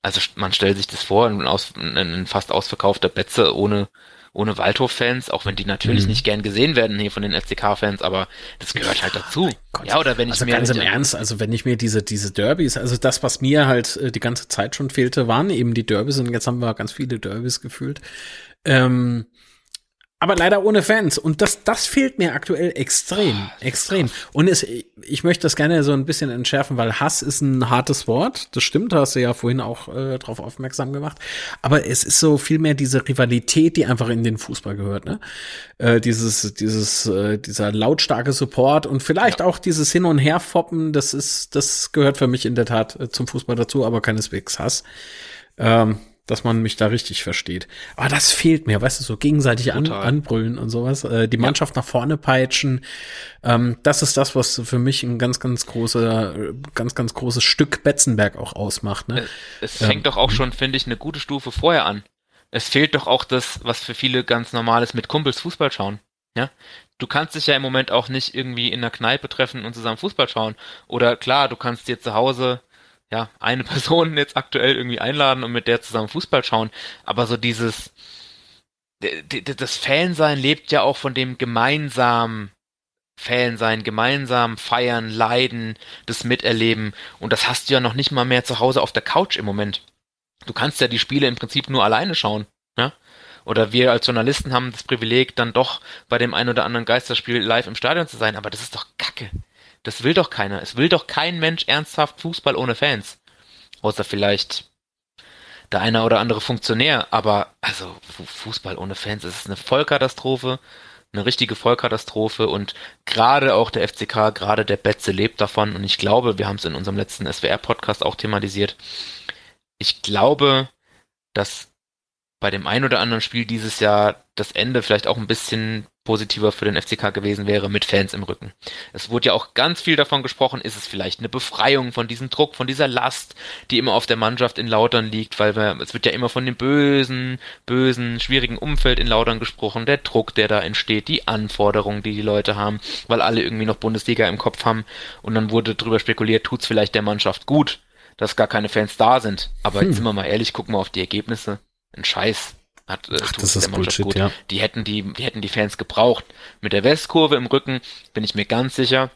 Also man stellt sich das vor, ein, aus, ein fast ausverkaufter Betze ohne ohne Waldhof-Fans, auch wenn die natürlich mhm. nicht gern gesehen werden hier von den FCK-Fans, aber das gehört halt dazu. Gott. Ja, oder wenn ich also mir ganz im Ernst, also wenn ich mir diese diese Derbys, also das, was mir halt äh, die ganze Zeit schon fehlte, waren eben die Derbys und jetzt haben wir ganz viele Derbys gefühlt. Ähm, aber leider ohne Fans. Und das, das fehlt mir aktuell extrem, oh, extrem. Und es, ich möchte das gerne so ein bisschen entschärfen, weil Hass ist ein hartes Wort. Das stimmt, hast du ja vorhin auch äh, darauf aufmerksam gemacht. Aber es ist so viel mehr diese Rivalität, die einfach in den Fußball gehört. Ne? Äh, dieses, dieses, äh, dieser lautstarke Support und vielleicht ja. auch dieses Hin- und Herfoppen. Das ist, das gehört für mich in der Tat äh, zum Fußball dazu, aber keineswegs Hass. Ähm, dass man mich da richtig versteht. Aber das fehlt mir, weißt du, so gegenseitig an, anbrüllen und sowas, äh, die Mannschaft ja. nach vorne peitschen. Ähm, das ist das, was für mich ein ganz, ganz großer, ganz, ganz großes Stück Betzenberg auch ausmacht. Ne? Es, es fängt ähm, doch auch schon, finde ich, eine gute Stufe vorher an. Es fehlt doch auch das, was für viele ganz normal ist, mit Kumpels Fußball schauen. Ja, du kannst dich ja im Moment auch nicht irgendwie in der Kneipe treffen und zusammen Fußball schauen. Oder klar, du kannst dir zu Hause ja, eine Person jetzt aktuell irgendwie einladen und mit der zusammen Fußball schauen. Aber so dieses, das Fansein lebt ja auch von dem gemeinsamen Fansein, gemeinsam feiern, leiden, das miterleben. Und das hast du ja noch nicht mal mehr zu Hause auf der Couch im Moment. Du kannst ja die Spiele im Prinzip nur alleine schauen. Ja? Oder wir als Journalisten haben das Privileg, dann doch bei dem ein oder anderen Geisterspiel live im Stadion zu sein. Aber das ist doch Kacke. Das will doch keiner. Es will doch kein Mensch ernsthaft Fußball ohne Fans. Außer vielleicht der eine oder andere Funktionär. Aber also Fußball ohne Fans ist eine Vollkatastrophe. Eine richtige Vollkatastrophe und gerade auch der FCK, gerade der Betze lebt davon und ich glaube, wir haben es in unserem letzten SWR-Podcast auch thematisiert. Ich glaube, dass bei dem ein oder anderen Spiel dieses Jahr das Ende vielleicht auch ein bisschen positiver für den FCK gewesen wäre mit Fans im Rücken. Es wurde ja auch ganz viel davon gesprochen, ist es vielleicht eine Befreiung von diesem Druck, von dieser Last, die immer auf der Mannschaft in Lautern liegt, weil wir, es wird ja immer von dem bösen, bösen, schwierigen Umfeld in Lautern gesprochen, der Druck, der da entsteht, die Anforderungen, die die Leute haben, weil alle irgendwie noch Bundesliga im Kopf haben und dann wurde drüber spekuliert, tut's vielleicht der Mannschaft gut, dass gar keine Fans da sind. Aber hm. jetzt sind wir mal ehrlich, gucken wir auf die Ergebnisse. Ein Scheiß hat äh, Ach, das ist Bullshit, gut. Ja. Die hätten die, die hätten die Fans gebraucht. Mit der Westkurve im Rücken bin ich mir ganz sicher.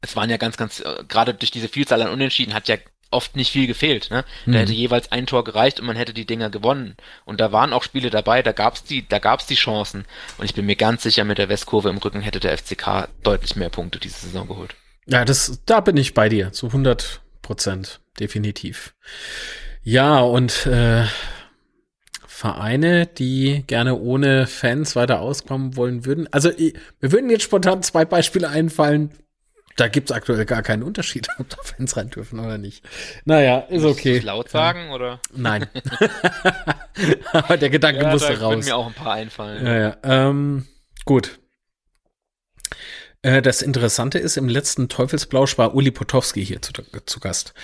Es waren ja ganz, ganz, äh, gerade durch diese Vielzahl an Unentschieden hat ja oft nicht viel gefehlt. Ne? Da mhm. hätte jeweils ein Tor gereicht und man hätte die Dinger gewonnen. Und da waren auch Spiele dabei, da gab's die, da gab's die Chancen. Und ich bin mir ganz sicher, mit der Westkurve im Rücken hätte der FCK deutlich mehr Punkte diese Saison geholt. Ja, das, da bin ich bei dir, zu 100 Prozent, definitiv. Ja, und äh, Vereine, die gerne ohne Fans weiter auskommen wollen würden. Also mir würden jetzt spontan zwei Beispiele einfallen, da gibt's aktuell gar keinen Unterschied, ob da Fans rein dürfen oder nicht. Naja, ist okay. Laut sagen, oder? Nein. Aber der Gedanke ja, musste da raus. mir auch ein paar einfallen. Ja, ja. Ähm, gut. Äh, das Interessante ist, im letzten Teufelsblausch war Uli Potowski hier zu, zu Gast.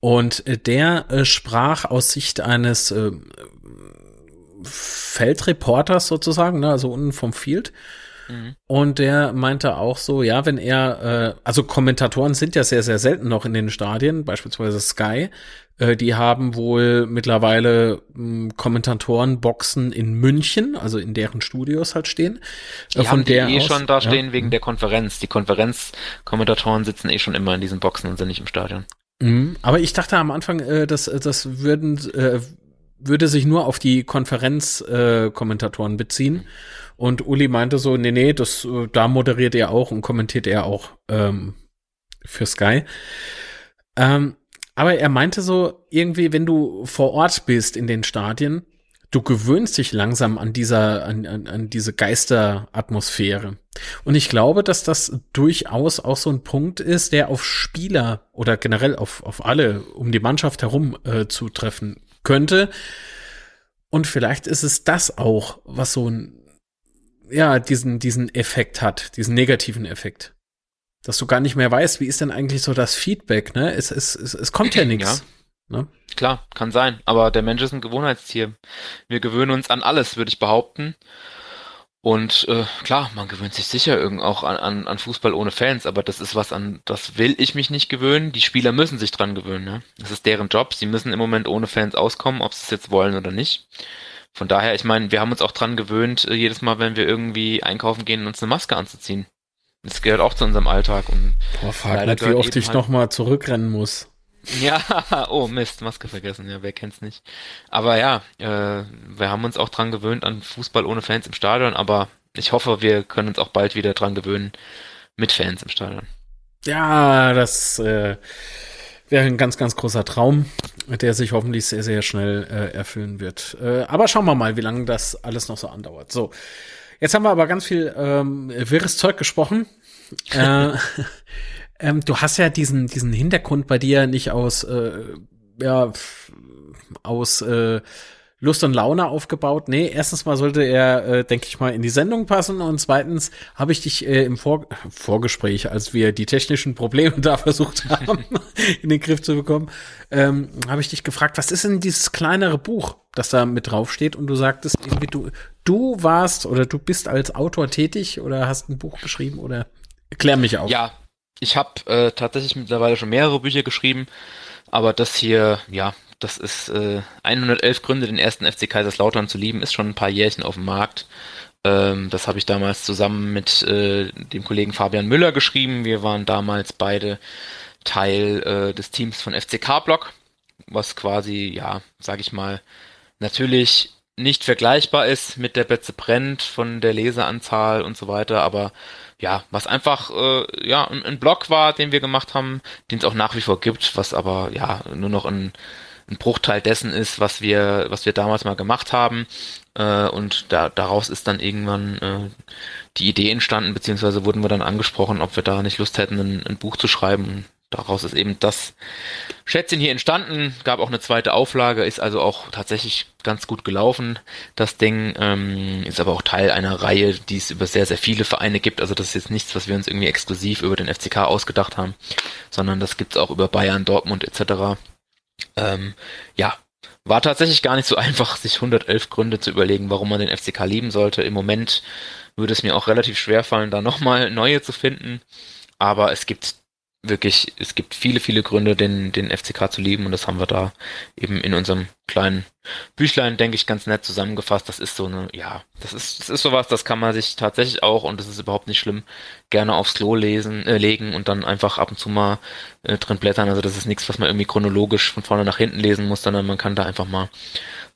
Und äh, der äh, sprach aus Sicht eines äh, Feldreporters sozusagen, ne, also unten vom Field, Mhm. Und der meinte auch so, ja, wenn er, äh, also Kommentatoren sind ja sehr, sehr selten noch in den Stadien, beispielsweise Sky, äh, die haben wohl mittlerweile äh, Kommentatorenboxen in München, also in deren Studios halt stehen. Die äh, von haben die der eh aus, schon da stehen ja. wegen der Konferenz. Die Konferenzkommentatoren sitzen eh schon immer in diesen Boxen und sind nicht im Stadion. Mhm. Aber ich dachte am Anfang, äh, dass das würden äh, würde sich nur auf die Konferenzkommentatoren äh, beziehen. Und Uli meinte so, nee, nee, das, äh, da moderiert er auch und kommentiert er auch ähm, für Sky. Ähm, aber er meinte so, irgendwie, wenn du vor Ort bist in den Stadien, du gewöhnst dich langsam an dieser, an, an, an diese Geisteratmosphäre. Und ich glaube, dass das durchaus auch so ein Punkt ist, der auf Spieler oder generell auf, auf alle um die Mannschaft herum äh, zutreffen könnte. Und vielleicht ist es das auch, was so ein ja, diesen, diesen Effekt hat, diesen negativen Effekt. Dass du gar nicht mehr weißt, wie ist denn eigentlich so das Feedback, ne? Es, es, es, es kommt ja nichts. Ja. Ne? Klar, kann sein. Aber der Mensch ist ein Gewohnheitstier. Wir gewöhnen uns an alles, würde ich behaupten. Und äh, klar, man gewöhnt sich sicher irgend auch an, an, an Fußball ohne Fans, aber das ist was an, das will ich mich nicht gewöhnen. Die Spieler müssen sich dran gewöhnen. Ne? Das ist deren Job. Sie müssen im Moment ohne Fans auskommen, ob sie es jetzt wollen oder nicht. Von daher, ich meine, wir haben uns auch dran gewöhnt, äh, jedes Mal, wenn wir irgendwie einkaufen gehen, uns eine Maske anzuziehen. Das gehört auch zu unserem Alltag. Und Boah, frag nicht, wie oft ich halt nochmal zurückrennen muss. Ja, oh Mist, Maske vergessen, ja, wer kennt's nicht. Aber ja, äh, wir haben uns auch dran gewöhnt an Fußball ohne Fans im Stadion, aber ich hoffe, wir können uns auch bald wieder dran gewöhnen mit Fans im Stadion. Ja, das äh, wäre ein ganz, ganz großer Traum, der sich hoffentlich sehr, sehr schnell äh, erfüllen wird. Äh, aber schauen wir mal, wie lange das alles noch so andauert. So, jetzt haben wir aber ganz viel ähm, wirres Zeug gesprochen. äh, ähm, du hast ja diesen, diesen Hintergrund bei dir nicht aus, äh, ja, aus äh, Lust und Laune aufgebaut. Nee, erstens mal sollte er, äh, denke ich mal, in die Sendung passen und zweitens habe ich dich äh, im Vor Vorgespräch, als wir die technischen Probleme da versucht haben, in den Griff zu bekommen, ähm, habe ich dich gefragt, was ist denn dieses kleinere Buch, das da mit draufsteht und du sagtest irgendwie, du, du warst oder du bist als Autor tätig oder hast ein Buch geschrieben oder klär mich auf. Ja, ich habe äh, tatsächlich mittlerweile schon mehrere Bücher geschrieben, aber das hier, ja, das ist äh, 111 Gründe, den ersten FC Kaiserslautern zu lieben, ist schon ein paar Jährchen auf dem Markt. Ähm, das habe ich damals zusammen mit äh, dem Kollegen Fabian Müller geschrieben. Wir waren damals beide Teil äh, des Teams von FCK Block, was quasi, ja, sag ich mal, natürlich nicht vergleichbar ist mit der Betze brennt von der Leseranzahl und so weiter, aber ja, was einfach äh, ja ein, ein Blog war, den wir gemacht haben, den es auch nach wie vor gibt, was aber ja nur noch ein ein Bruchteil dessen ist, was wir, was wir damals mal gemacht haben. Äh, und da, daraus ist dann irgendwann äh, die Idee entstanden, beziehungsweise wurden wir dann angesprochen, ob wir da nicht Lust hätten, ein, ein Buch zu schreiben. Daraus ist eben das Schätzchen hier entstanden, gab auch eine zweite Auflage, ist also auch tatsächlich ganz gut gelaufen. Das Ding ähm, ist aber auch Teil einer Reihe, die es über sehr, sehr viele Vereine gibt. Also das ist jetzt nichts, was wir uns irgendwie exklusiv über den FCK ausgedacht haben, sondern das gibt's auch über Bayern, Dortmund etc. Ähm, ja, war tatsächlich gar nicht so einfach, sich 111 Gründe zu überlegen, warum man den FCK lieben sollte. Im Moment würde es mir auch relativ schwer fallen, da nochmal neue zu finden. Aber es gibt wirklich, es gibt viele, viele Gründe, den, den FCK zu lieben und das haben wir da eben in unserem kleinen Büchlein, denke ich, ganz nett zusammengefasst. Das ist so eine, ja, das ist, das ist sowas, das kann man sich tatsächlich auch, und das ist überhaupt nicht schlimm, gerne aufs Klo lesen, äh, legen und dann einfach ab und zu mal äh, drin blättern. Also das ist nichts, was man irgendwie chronologisch von vorne nach hinten lesen muss, sondern man kann da einfach mal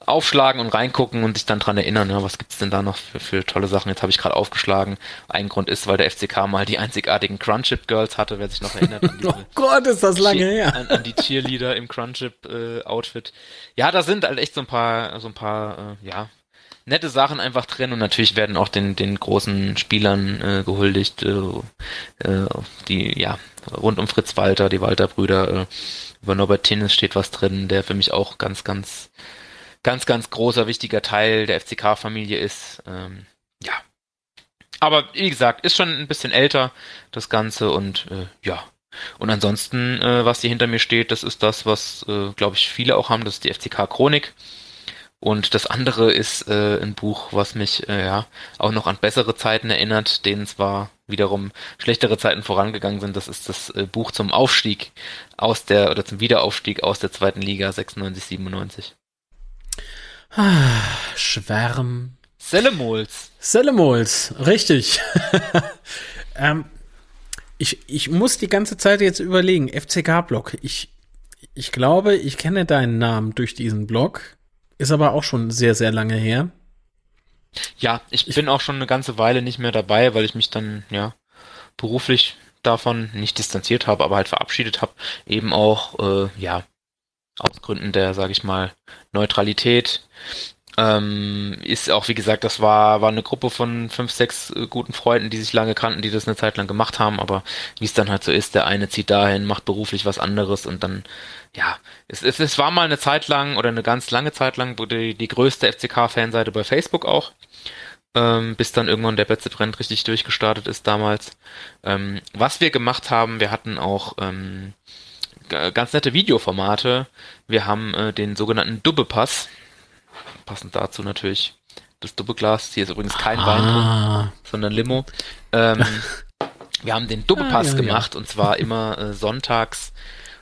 aufschlagen und reingucken und sich dann dran erinnern, ja, was gibt's denn da noch für, für tolle Sachen. Jetzt habe ich gerade aufgeschlagen. Ein Grund ist, weil der FCK mal die einzigartigen Crunchip Girls hatte, wer sich noch erinnert. An diese oh Gott, ist das lange her. An, an die Cheerleader im Crunchip äh, Outfit. Ja, da sind halt echt so ein paar, so ein paar, äh, ja, nette Sachen einfach drin und natürlich werden auch den, den großen Spielern äh, gehuldigt, äh, äh, die, ja, rund um Fritz Walter, die Walter-Brüder, äh, über Norbert Tinnes steht was drin, der für mich auch ganz, ganz ganz, ganz großer, wichtiger Teil der FCK-Familie ist. Ähm, ja. Aber wie gesagt, ist schon ein bisschen älter, das Ganze und äh, ja. Und ansonsten, äh, was hier hinter mir steht, das ist das, was, äh, glaube ich, viele auch haben, das ist die FCK-Chronik. Und das andere ist äh, ein Buch, was mich äh, ja auch noch an bessere Zeiten erinnert, denen zwar wiederum schlechtere Zeiten vorangegangen sind. Das ist das äh, Buch zum Aufstieg aus der oder zum Wiederaufstieg aus der zweiten Liga 96 97. Ah, Schwärm. Sellemols. Sellemols, richtig. ähm, ich, ich muss die ganze Zeit jetzt überlegen, FCK-Blog. Ich, ich glaube, ich kenne deinen Namen durch diesen Blog. Ist aber auch schon sehr, sehr lange her. Ja, ich, ich bin auch schon eine ganze Weile nicht mehr dabei, weil ich mich dann, ja, beruflich davon nicht distanziert habe, aber halt verabschiedet habe. Eben auch, äh, ja, aus Gründen der, sage ich mal, Neutralität. Ähm, ist auch, wie gesagt, das war, war eine Gruppe von fünf, sechs äh, guten Freunden, die sich lange kannten, die das eine Zeit lang gemacht haben, aber wie es dann halt so ist, der eine zieht dahin, macht beruflich was anderes und dann, ja, es, es, es war mal eine Zeit lang oder eine ganz lange Zeit lang die, die größte FCK-Fanseite bei Facebook auch. Ähm, bis dann irgendwann der Betze brennt richtig durchgestartet ist damals. Ähm, was wir gemacht haben, wir hatten auch ähm, ganz nette Videoformate. Wir haben äh, den sogenannten Dubbepass. Passend dazu natürlich das Dubbeglas. Hier ist übrigens kein ah. Wein sondern Limo. Ähm, wir haben den Dubbepass ah, ja, gemacht ja. und zwar immer äh, sonntags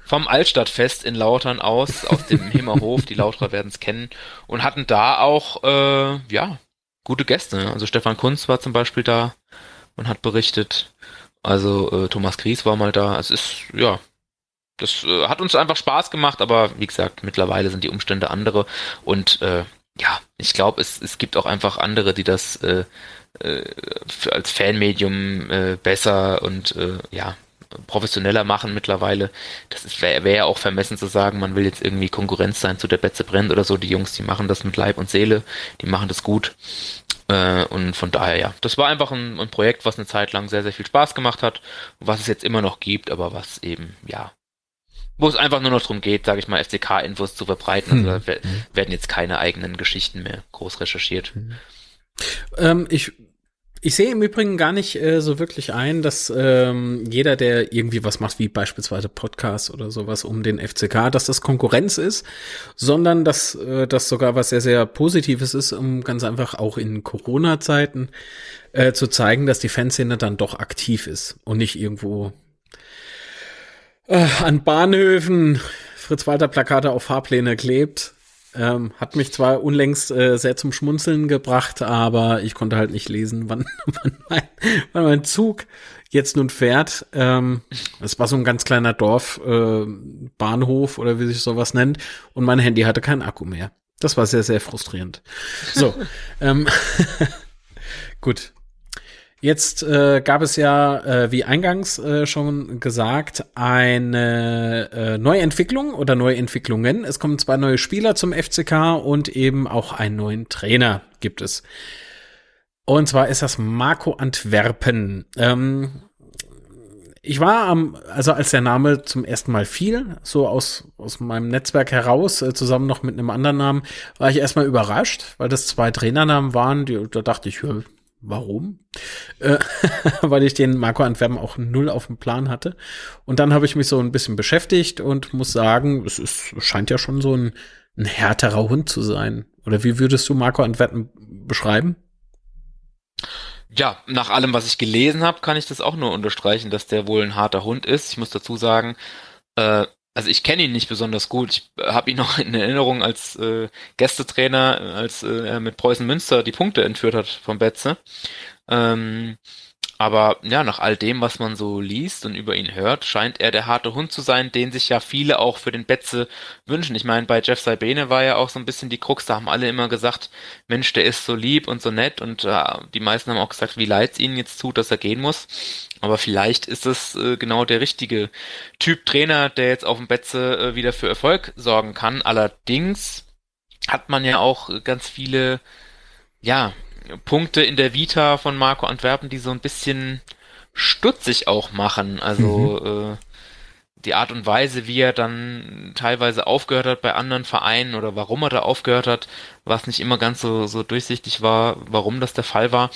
vom Altstadtfest in Lautern aus, aus dem Himmerhof, die Lauterer werden es kennen, und hatten da auch, äh, ja, gute Gäste. Also Stefan Kunz war zum Beispiel da und hat berichtet. Also äh, Thomas Gries war mal da. Es ist, ja, das äh, hat uns einfach Spaß gemacht, aber wie gesagt, mittlerweile sind die Umstände andere und äh, ja, ich glaube, es, es gibt auch einfach andere, die das äh, äh, als Fanmedium äh, besser und äh, ja professioneller machen mittlerweile. Das wäre wär ja auch vermessen zu sagen, man will jetzt irgendwie Konkurrenz sein zu der Betze brennt oder so. Die Jungs, die machen das mit Leib und Seele, die machen das gut. Äh, und von daher, ja, das war einfach ein, ein Projekt, was eine Zeit lang sehr, sehr viel Spaß gemacht hat, was es jetzt immer noch gibt, aber was eben, ja, wo es einfach nur noch darum geht, sage ich mal, FCK-Infos zu verbreiten. Also hm. da werden jetzt keine eigenen Geschichten mehr groß recherchiert. Hm. Ähm, ich ich sehe im Übrigen gar nicht äh, so wirklich ein, dass ähm, jeder, der irgendwie was macht, wie beispielsweise Podcast oder sowas um den FCK, dass das Konkurrenz ist, sondern dass äh, das sogar was sehr, sehr Positives ist, um ganz einfach auch in Corona-Zeiten äh, zu zeigen, dass die Fanszene dann doch aktiv ist und nicht irgendwo äh, an Bahnhöfen Fritz-Walter-Plakate auf Fahrpläne klebt. Ähm, hat mich zwar unlängst äh, sehr zum Schmunzeln gebracht, aber ich konnte halt nicht lesen, wann, wann, mein, wann mein Zug jetzt nun fährt. Ähm, es war so ein ganz kleiner Dorf, äh, Bahnhof oder wie sich sowas nennt, und mein Handy hatte keinen Akku mehr. Das war sehr, sehr frustrierend. So, ähm, gut. Jetzt äh, gab es ja, äh, wie eingangs äh, schon gesagt, eine äh, Neuentwicklung oder Neuentwicklungen. Es kommen zwei neue Spieler zum FCK und eben auch einen neuen Trainer gibt es. Und zwar ist das Marco Antwerpen. Ähm, ich war am, also als der Name zum ersten Mal fiel, so aus, aus meinem Netzwerk heraus, äh, zusammen noch mit einem anderen Namen, war ich erstmal überrascht, weil das zwei Trainernamen waren, die, da dachte ich, Warum? Äh, weil ich den Marco Antwerpen auch null auf dem Plan hatte. Und dann habe ich mich so ein bisschen beschäftigt und muss sagen, es ist, scheint ja schon so ein, ein härterer Hund zu sein. Oder wie würdest du Marco Antwerpen beschreiben? Ja, nach allem, was ich gelesen habe, kann ich das auch nur unterstreichen, dass der wohl ein harter Hund ist. Ich muss dazu sagen, äh, also ich kenne ihn nicht besonders gut. Ich habe ihn noch in Erinnerung als äh, Gästetrainer, als äh, er mit Preußen Münster die Punkte entführt hat vom Betze. Ähm, aber ja, nach all dem, was man so liest und über ihn hört, scheint er der harte Hund zu sein, den sich ja viele auch für den Betze wünschen. Ich meine, bei Jeff Saibene war ja auch so ein bisschen die Krux, da haben alle immer gesagt, Mensch, der ist so lieb und so nett und äh, die meisten haben auch gesagt, wie leid es ihnen jetzt tut, dass er gehen muss. Aber vielleicht ist es äh, genau der richtige Typ Trainer, der jetzt auf dem Betze äh, wieder für Erfolg sorgen kann. Allerdings hat man ja auch ganz viele ja, Punkte in der Vita von Marco Antwerpen, die so ein bisschen stutzig auch machen. Also mhm. äh, die Art und Weise, wie er dann teilweise aufgehört hat bei anderen Vereinen oder warum er da aufgehört hat, was nicht immer ganz so, so durchsichtig war, warum das der Fall war.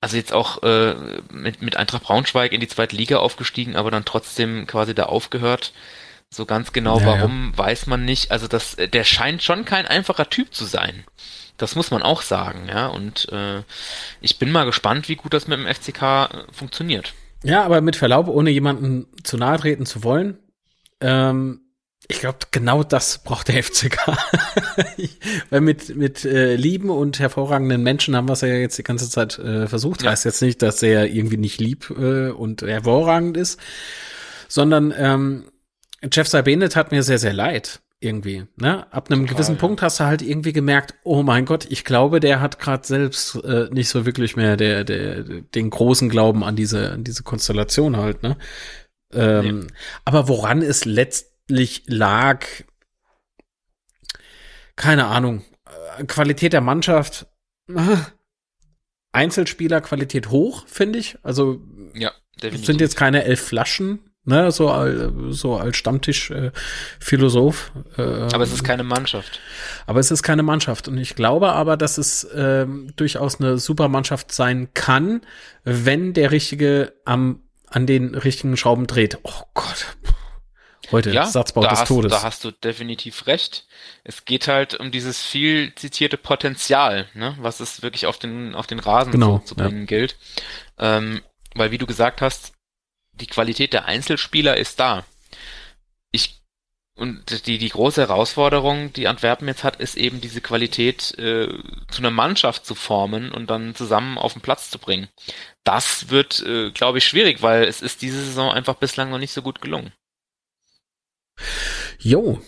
Also jetzt auch äh, mit, mit Eintracht Braunschweig in die zweite Liga aufgestiegen, aber dann trotzdem quasi da aufgehört. So ganz genau ja, warum, ja. weiß man nicht. Also das, der scheint schon kein einfacher Typ zu sein. Das muss man auch sagen, ja. Und äh, ich bin mal gespannt, wie gut das mit dem FCK äh, funktioniert. Ja, aber mit Verlaub, ohne jemanden zu nahe treten zu wollen, ähm, ich glaube, genau das braucht der FCK. Weil mit, mit äh, lieben und hervorragenden Menschen haben wir es ja jetzt die ganze Zeit äh, versucht. Ja. Heißt jetzt nicht, dass er irgendwie nicht lieb äh, und hervorragend ist, sondern ähm, Jeff Sabenet hat mir sehr, sehr leid irgendwie. Ne? Ab einem Total, gewissen ja. Punkt hast du halt irgendwie gemerkt, oh mein Gott, ich glaube, der hat gerade selbst äh, nicht so wirklich mehr der, der, den großen Glauben an diese, an diese Konstellation halt. Ne? Ähm, nee. Aber woran es letztlich lag, keine Ahnung. Äh, Qualität der Mannschaft, äh, Einzelspielerqualität hoch, finde ich. Also ja, definitiv. sind jetzt keine elf Flaschen, Ne, so, so als Stammtisch-Philosoph. Äh, äh, aber es ist keine Mannschaft. Aber es ist keine Mannschaft. Und ich glaube aber, dass es äh, durchaus eine super Mannschaft sein kann, wenn der Richtige am, an den richtigen Schrauben dreht. Oh Gott. Heute, ja, Satzbau des hast, Todes. Da hast du definitiv recht. Es geht halt um dieses viel zitierte Potenzial, ne, was es wirklich auf den, auf den Rasen genau, zu, zu bringen ja. gilt. Ähm, weil, wie du gesagt hast, die Qualität der Einzelspieler ist da. Ich und die, die große Herausforderung, die Antwerpen jetzt hat, ist eben diese Qualität äh, zu einer Mannschaft zu formen und dann zusammen auf den Platz zu bringen. Das wird, äh, glaube ich, schwierig, weil es ist diese Saison einfach bislang noch nicht so gut gelungen. Jo,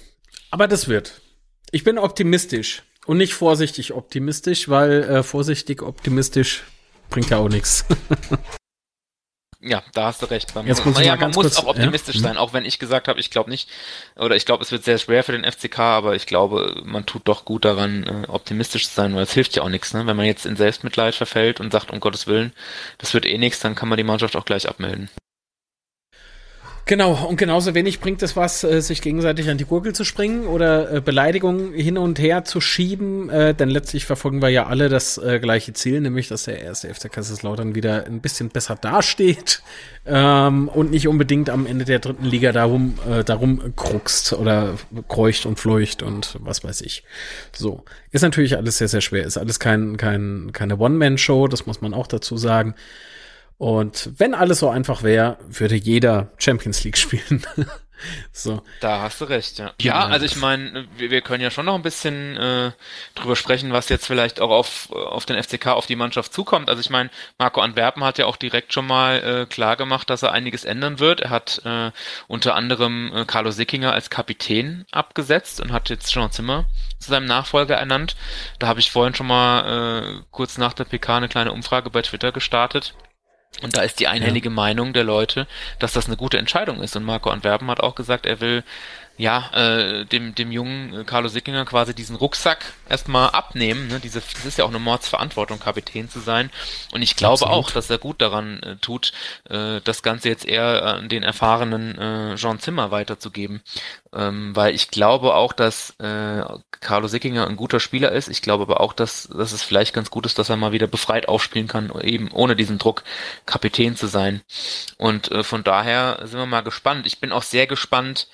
aber das wird. Ich bin optimistisch und nicht vorsichtig optimistisch, weil äh, vorsichtig optimistisch bringt ja auch nichts. Ja, da hast du recht. Man, Jetzt muss, ja, man muss auch optimistisch ja? sein, auch wenn ich gesagt habe, ich glaube nicht, oder ich glaube, es wird sehr schwer für den FCK, aber ich glaube, man tut doch gut daran, äh, optimistisch zu sein, weil es hilft ja auch nichts. Ne? Wenn man jetzt in Selbstmitleid verfällt und sagt, um Gottes Willen, das wird eh nichts, dann kann man die Mannschaft auch gleich abmelden. Genau, und genauso wenig bringt es was, äh, sich gegenseitig an die Gurgel zu springen oder äh, Beleidigungen hin und her zu schieben, äh, denn letztlich verfolgen wir ja alle das gleiche Ziel, nämlich dass der erste FC Kaiserslautern wieder ein bisschen besser dasteht ähm, und nicht unbedingt am Ende der dritten Liga darum, darum kruckst oder kreucht und fleucht und was weiß ich. So. Ist natürlich alles sehr, sehr schwer. Ist alles kein, kein, keine One-Man-Show, das muss man auch dazu sagen. Und wenn alles so einfach wäre, würde jeder Champions League spielen. so. Da hast du recht, ja. Ja, also ich meine, wir, wir, können ja schon noch ein bisschen äh, drüber sprechen, was jetzt vielleicht auch auf, auf den FCK, auf die Mannschaft zukommt. Also ich meine, Marco Antwerpen hat ja auch direkt schon mal äh, klar gemacht, dass er einiges ändern wird. Er hat äh, unter anderem äh, Carlo Sickinger als Kapitän abgesetzt und hat jetzt Jean Zimmer zu seinem Nachfolger ernannt. Da habe ich vorhin schon mal äh, kurz nach der PK eine kleine Umfrage bei Twitter gestartet und da ist die einhellige ja. Meinung der Leute, dass das eine gute Entscheidung ist. Und Marco Antwerpen hat auch gesagt, er will ja, äh, dem, dem jungen äh, Carlo Sickinger quasi diesen Rucksack erstmal abnehmen. Ne? Diese, das ist ja auch eine Mordsverantwortung, Kapitän zu sein. Und ich glaube Absolut. auch, dass er gut daran äh, tut, äh, das Ganze jetzt eher an den erfahrenen äh, Jean Zimmer weiterzugeben. Ähm, weil ich glaube auch, dass äh, Carlo Sickinger ein guter Spieler ist. Ich glaube aber auch, dass, dass es vielleicht ganz gut ist, dass er mal wieder befreit aufspielen kann, eben ohne diesen Druck Kapitän zu sein. Und äh, von daher sind wir mal gespannt. Ich bin auch sehr gespannt,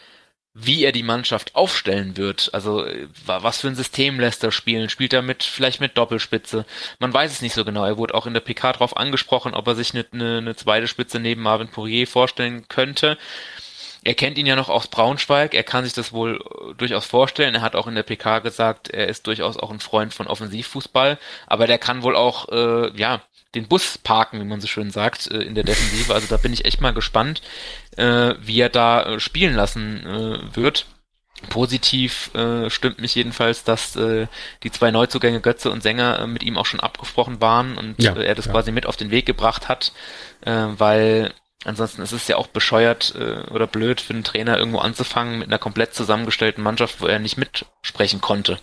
wie er die Mannschaft aufstellen wird. Also äh, was für ein System lässt er spielen? Spielt er mit vielleicht mit Doppelspitze? Man weiß es nicht so genau. Er wurde auch in der PK darauf angesprochen, ob er sich eine, eine, eine zweite Spitze neben Marvin Poirier vorstellen könnte. er kennt ihn ja noch aus Braunschweig, er kann sich das wohl äh, durchaus vorstellen. Er hat auch in der PK gesagt, er ist durchaus auch ein Freund von Offensivfußball, aber der kann wohl auch, äh, ja, den Bus parken, wie man so schön sagt, äh, in der Defensive. Also da bin ich echt mal gespannt, äh, wie er da äh, spielen lassen äh, wird. Positiv äh, stimmt mich jedenfalls, dass äh, die zwei Neuzugänge Götze und Sänger äh, mit ihm auch schon abgesprochen waren und ja, äh, er das ja. quasi mit auf den Weg gebracht hat, äh, weil Ansonsten ist es ja auch bescheuert äh, oder blöd für einen Trainer irgendwo anzufangen mit einer komplett zusammengestellten Mannschaft, wo er nicht mitsprechen konnte.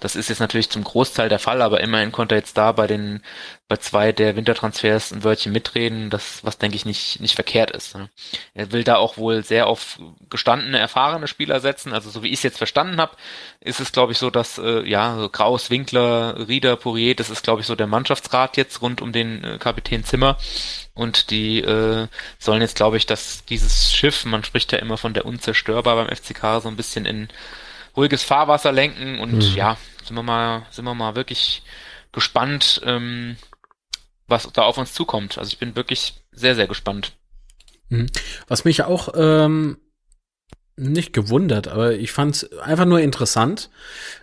Das ist jetzt natürlich zum Großteil der Fall, aber immerhin konnte er jetzt da bei den bei zwei der Wintertransfers ein Wörtchen mitreden, das was denke ich nicht nicht verkehrt ist. Ne? Er will da auch wohl sehr auf gestandene, erfahrene Spieler setzen. Also so wie ich es jetzt verstanden habe, ist es glaube ich so, dass äh, ja so Kraus, Winkler, Rieder, Pourier, das ist glaube ich so der Mannschaftsrat jetzt rund um den äh, Kapitän Zimmer und die äh, sollen jetzt, glaube ich, dass dieses Schiff, man spricht ja immer von der unzerstörbar beim FCK, so ein bisschen in ruhiges Fahrwasser lenken und mhm. ja, sind wir mal, sind wir mal wirklich gespannt, ähm, was da auf uns zukommt. Also ich bin wirklich sehr, sehr gespannt. Mhm. Was mich auch ähm, nicht gewundert, aber ich fand es einfach nur interessant,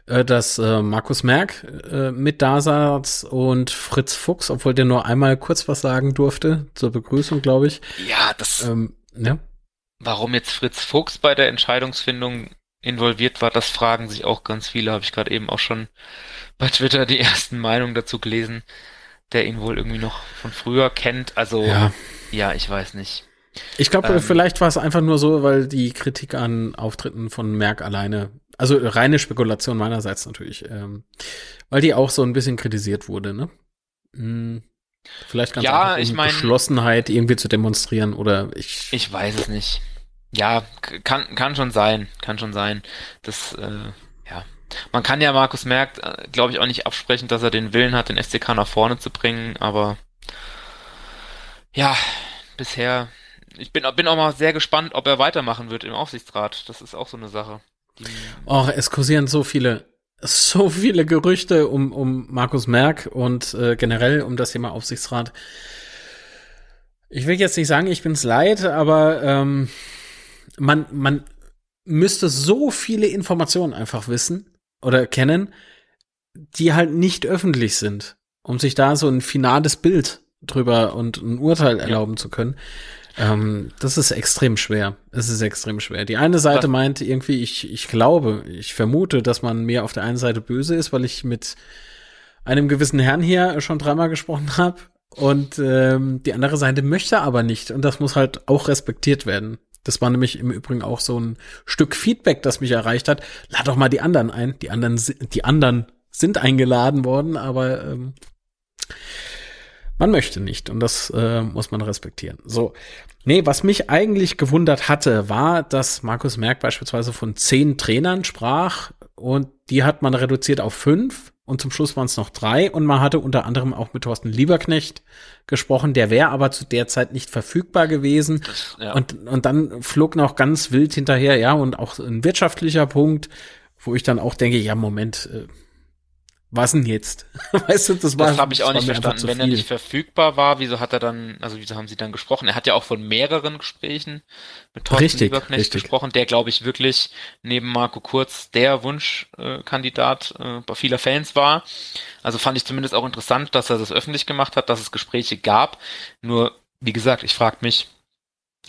äh, dass äh, Markus Merck äh, mit da saß und Fritz Fuchs, obwohl der nur einmal kurz was sagen durfte, zur Begrüßung, glaube ich. Ja, das. Ähm, ja. Warum jetzt Fritz Fuchs bei der Entscheidungsfindung involviert war, das fragen sich auch ganz viele. Habe ich gerade eben auch schon bei Twitter die ersten Meinungen dazu gelesen, der ihn wohl irgendwie noch von früher kennt. Also ja, ja ich weiß nicht. Ich glaube, ähm, vielleicht war es einfach nur so, weil die Kritik an Auftritten von Merck alleine, also reine Spekulation meinerseits natürlich, ähm, weil die auch so ein bisschen kritisiert wurde, ne? Hm, vielleicht ganz ja, einfach, um ich mein, Geschlossenheit irgendwie zu demonstrieren oder ich. Ich weiß es nicht. Ja, kann, kann schon sein, kann schon sein. Das, äh, ja. Man kann ja Markus Merck, äh, glaube ich, auch nicht absprechen, dass er den Willen hat, den SCK nach vorne zu bringen, aber ja, bisher ich bin, bin auch mal sehr gespannt, ob er weitermachen wird im Aufsichtsrat. Das ist auch so eine Sache. Och, es kursieren so viele, so viele Gerüchte um, um Markus Merck und äh, generell um das Thema Aufsichtsrat. Ich will jetzt nicht sagen, ich bin's leid, aber ähm, man, man müsste so viele Informationen einfach wissen oder kennen, die halt nicht öffentlich sind, um sich da so ein finales Bild drüber und ein Urteil erlauben ja. zu können. Ähm, das ist extrem schwer. Es ist extrem schwer. Die eine Seite meint irgendwie, ich, ich glaube, ich vermute, dass man mir auf der einen Seite böse ist, weil ich mit einem gewissen Herrn hier schon dreimal gesprochen habe. Und ähm, die andere Seite möchte aber nicht. Und das muss halt auch respektiert werden. Das war nämlich im Übrigen auch so ein Stück Feedback, das mich erreicht hat. Lad doch mal die anderen ein. Die anderen, die anderen sind eingeladen worden, aber ähm, man möchte nicht und das äh, muss man respektieren. So. Nee, was mich eigentlich gewundert hatte, war, dass Markus Merck beispielsweise von zehn Trainern sprach und die hat man reduziert auf fünf und zum Schluss waren es noch drei. Und man hatte unter anderem auch mit Thorsten Lieberknecht gesprochen, der wäre aber zu der Zeit nicht verfügbar gewesen. Das, ja. und, und dann flog noch ganz wild hinterher, ja, und auch ein wirtschaftlicher Punkt, wo ich dann auch denke, ja, Moment, äh, was denn jetzt? weißt du, das war. Das habe ich auch nicht verstanden. Wenn er nicht verfügbar war, wieso hat er dann, also wieso haben sie dann gesprochen? Er hat ja auch von mehreren Gesprächen mit Thorsten richtig, Lieberknecht richtig. gesprochen, der glaube ich wirklich neben Marco Kurz der Wunschkandidat äh, bei vieler Fans war. Also fand ich zumindest auch interessant, dass er das öffentlich gemacht hat, dass es Gespräche gab. Nur, wie gesagt, ich frage mich,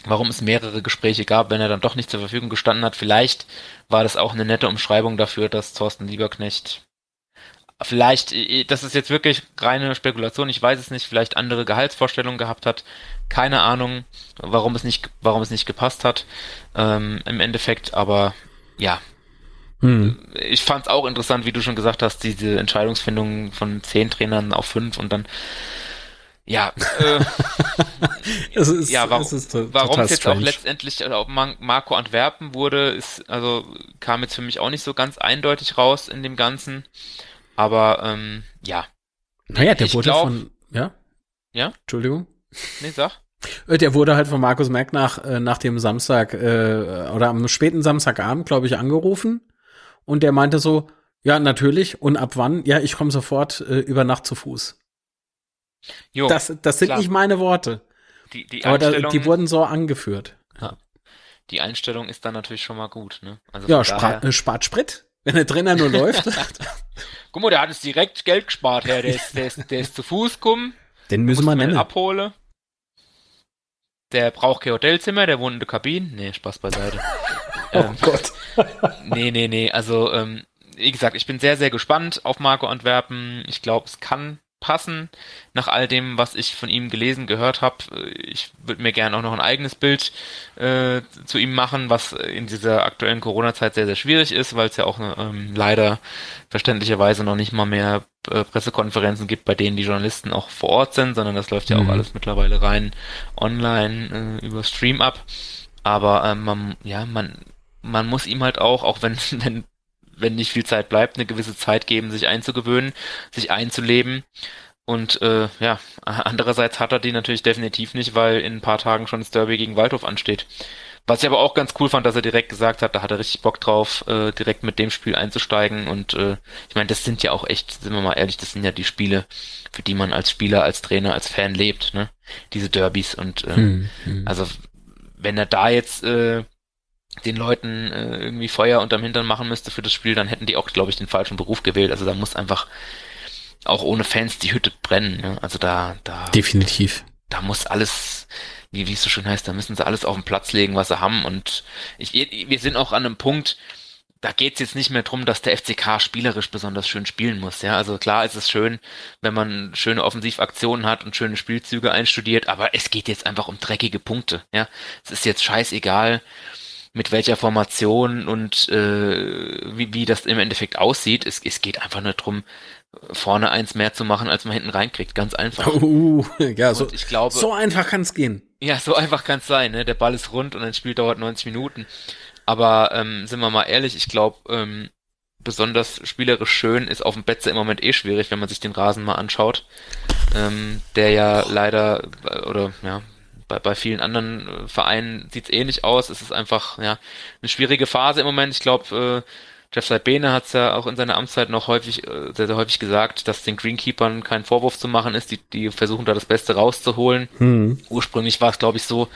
warum es mehrere Gespräche gab, wenn er dann doch nicht zur Verfügung gestanden hat. Vielleicht war das auch eine nette Umschreibung dafür, dass Thorsten Lieberknecht vielleicht, das ist jetzt wirklich reine Spekulation, ich weiß es nicht, vielleicht andere Gehaltsvorstellungen gehabt hat. Keine Ahnung, warum es nicht, warum es nicht gepasst hat ähm, im Endeffekt, aber ja. Hm. Ich fand es auch interessant, wie du schon gesagt hast, diese Entscheidungsfindung von zehn Trainern auf fünf und dann ja, äh, es ist, ja, warum es ist warum jetzt strange. auch letztendlich also Marco Antwerpen wurde, ist also kam jetzt für mich auch nicht so ganz eindeutig raus in dem Ganzen. Aber ähm, ja. Naja, der ich wurde glaub, von. Ja? Ja? Entschuldigung. Nee, sag. Äh, der wurde halt von Markus Merck nach, äh, nach dem Samstag äh, oder am späten Samstagabend, glaube ich, angerufen. Und der meinte so, ja, natürlich. Und ab wann? Ja, ich komme sofort äh, über Nacht zu Fuß. Jo, das, das sind klar. nicht meine Worte. Die, die Aber da, die wurden so angeführt. Ja. die Einstellung ist dann natürlich schon mal gut. Ne? Also ja, spart, äh, spart Sprit, wenn der Trainer nur läuft. Guck mal, der hat jetzt direkt Geld gespart, ja. Der ist, der ist, der ist zu Fuß gekommen. Den müssen wir nennen. Abhole. Der braucht kein Hotelzimmer, der wohnt in der Kabine. Nee, Spaß beiseite. oh ähm, Gott. nee, nee, nee. Also, ähm, wie gesagt, ich bin sehr, sehr gespannt auf Marco Antwerpen. Ich glaube, es kann passen nach all dem, was ich von ihm gelesen, gehört habe. Ich würde mir gerne auch noch ein eigenes Bild äh, zu ihm machen, was in dieser aktuellen Corona-Zeit sehr, sehr schwierig ist, weil es ja auch ähm, leider verständlicherweise noch nicht mal mehr äh, Pressekonferenzen gibt, bei denen die Journalisten auch vor Ort sind, sondern das läuft ja mhm. auch alles mittlerweile rein online äh, über Stream ab. Aber ähm, man, ja, man, man muss ihm halt auch, auch wenn, wenn wenn nicht viel Zeit bleibt, eine gewisse Zeit geben, sich einzugewöhnen, sich einzuleben. Und äh, ja, andererseits hat er die natürlich definitiv nicht, weil in ein paar Tagen schon das Derby gegen Waldhof ansteht. Was ich aber auch ganz cool fand, dass er direkt gesagt hat, da hat er richtig Bock drauf, äh, direkt mit dem Spiel einzusteigen. Und äh, ich meine, das sind ja auch echt, sind wir mal ehrlich, das sind ja die Spiele, für die man als Spieler, als Trainer, als Fan lebt, ne? Diese Derbys. Und äh, hm, hm. also wenn er da jetzt äh, den Leuten äh, irgendwie Feuer unterm Hintern machen müsste für das Spiel, dann hätten die auch, glaube ich, den falschen Beruf gewählt. Also da muss einfach auch ohne Fans die Hütte brennen. Ne? Also da, da. Definitiv. Da muss alles, wie, wie es so schön heißt, da müssen sie alles auf den Platz legen, was sie haben. Und ich, wir sind auch an einem Punkt, da geht's jetzt nicht mehr drum, dass der FCK spielerisch besonders schön spielen muss. Ja, also klar ist es schön, wenn man schöne Offensivaktionen hat und schöne Spielzüge einstudiert, aber es geht jetzt einfach um dreckige Punkte. Ja, es ist jetzt scheißegal, mit welcher Formation und äh, wie, wie das im Endeffekt aussieht. Es, es geht einfach nur drum, vorne eins mehr zu machen, als man hinten reinkriegt. Ganz einfach. Uh, ja, so, ich glaube, so einfach kann es gehen. Ja, so einfach kann es sein. Ne? Der Ball ist rund und ein Spiel dauert 90 Minuten. Aber ähm, sind wir mal ehrlich, ich glaube, ähm, besonders spielerisch schön ist auf dem Betze im Moment eh schwierig, wenn man sich den Rasen mal anschaut. Ähm, der ja leider, äh, oder ja, bei, bei vielen anderen äh, Vereinen sieht es ähnlich aus. Es ist einfach ja eine schwierige Phase im Moment. Ich glaube, äh, Jeff Saibene hat es ja auch in seiner Amtszeit noch häufig, äh, sehr, sehr häufig gesagt, dass den Greenkeepern kein Vorwurf zu machen ist. Die, die versuchen da das Beste rauszuholen. Hm. Ursprünglich war es, glaube ich, so,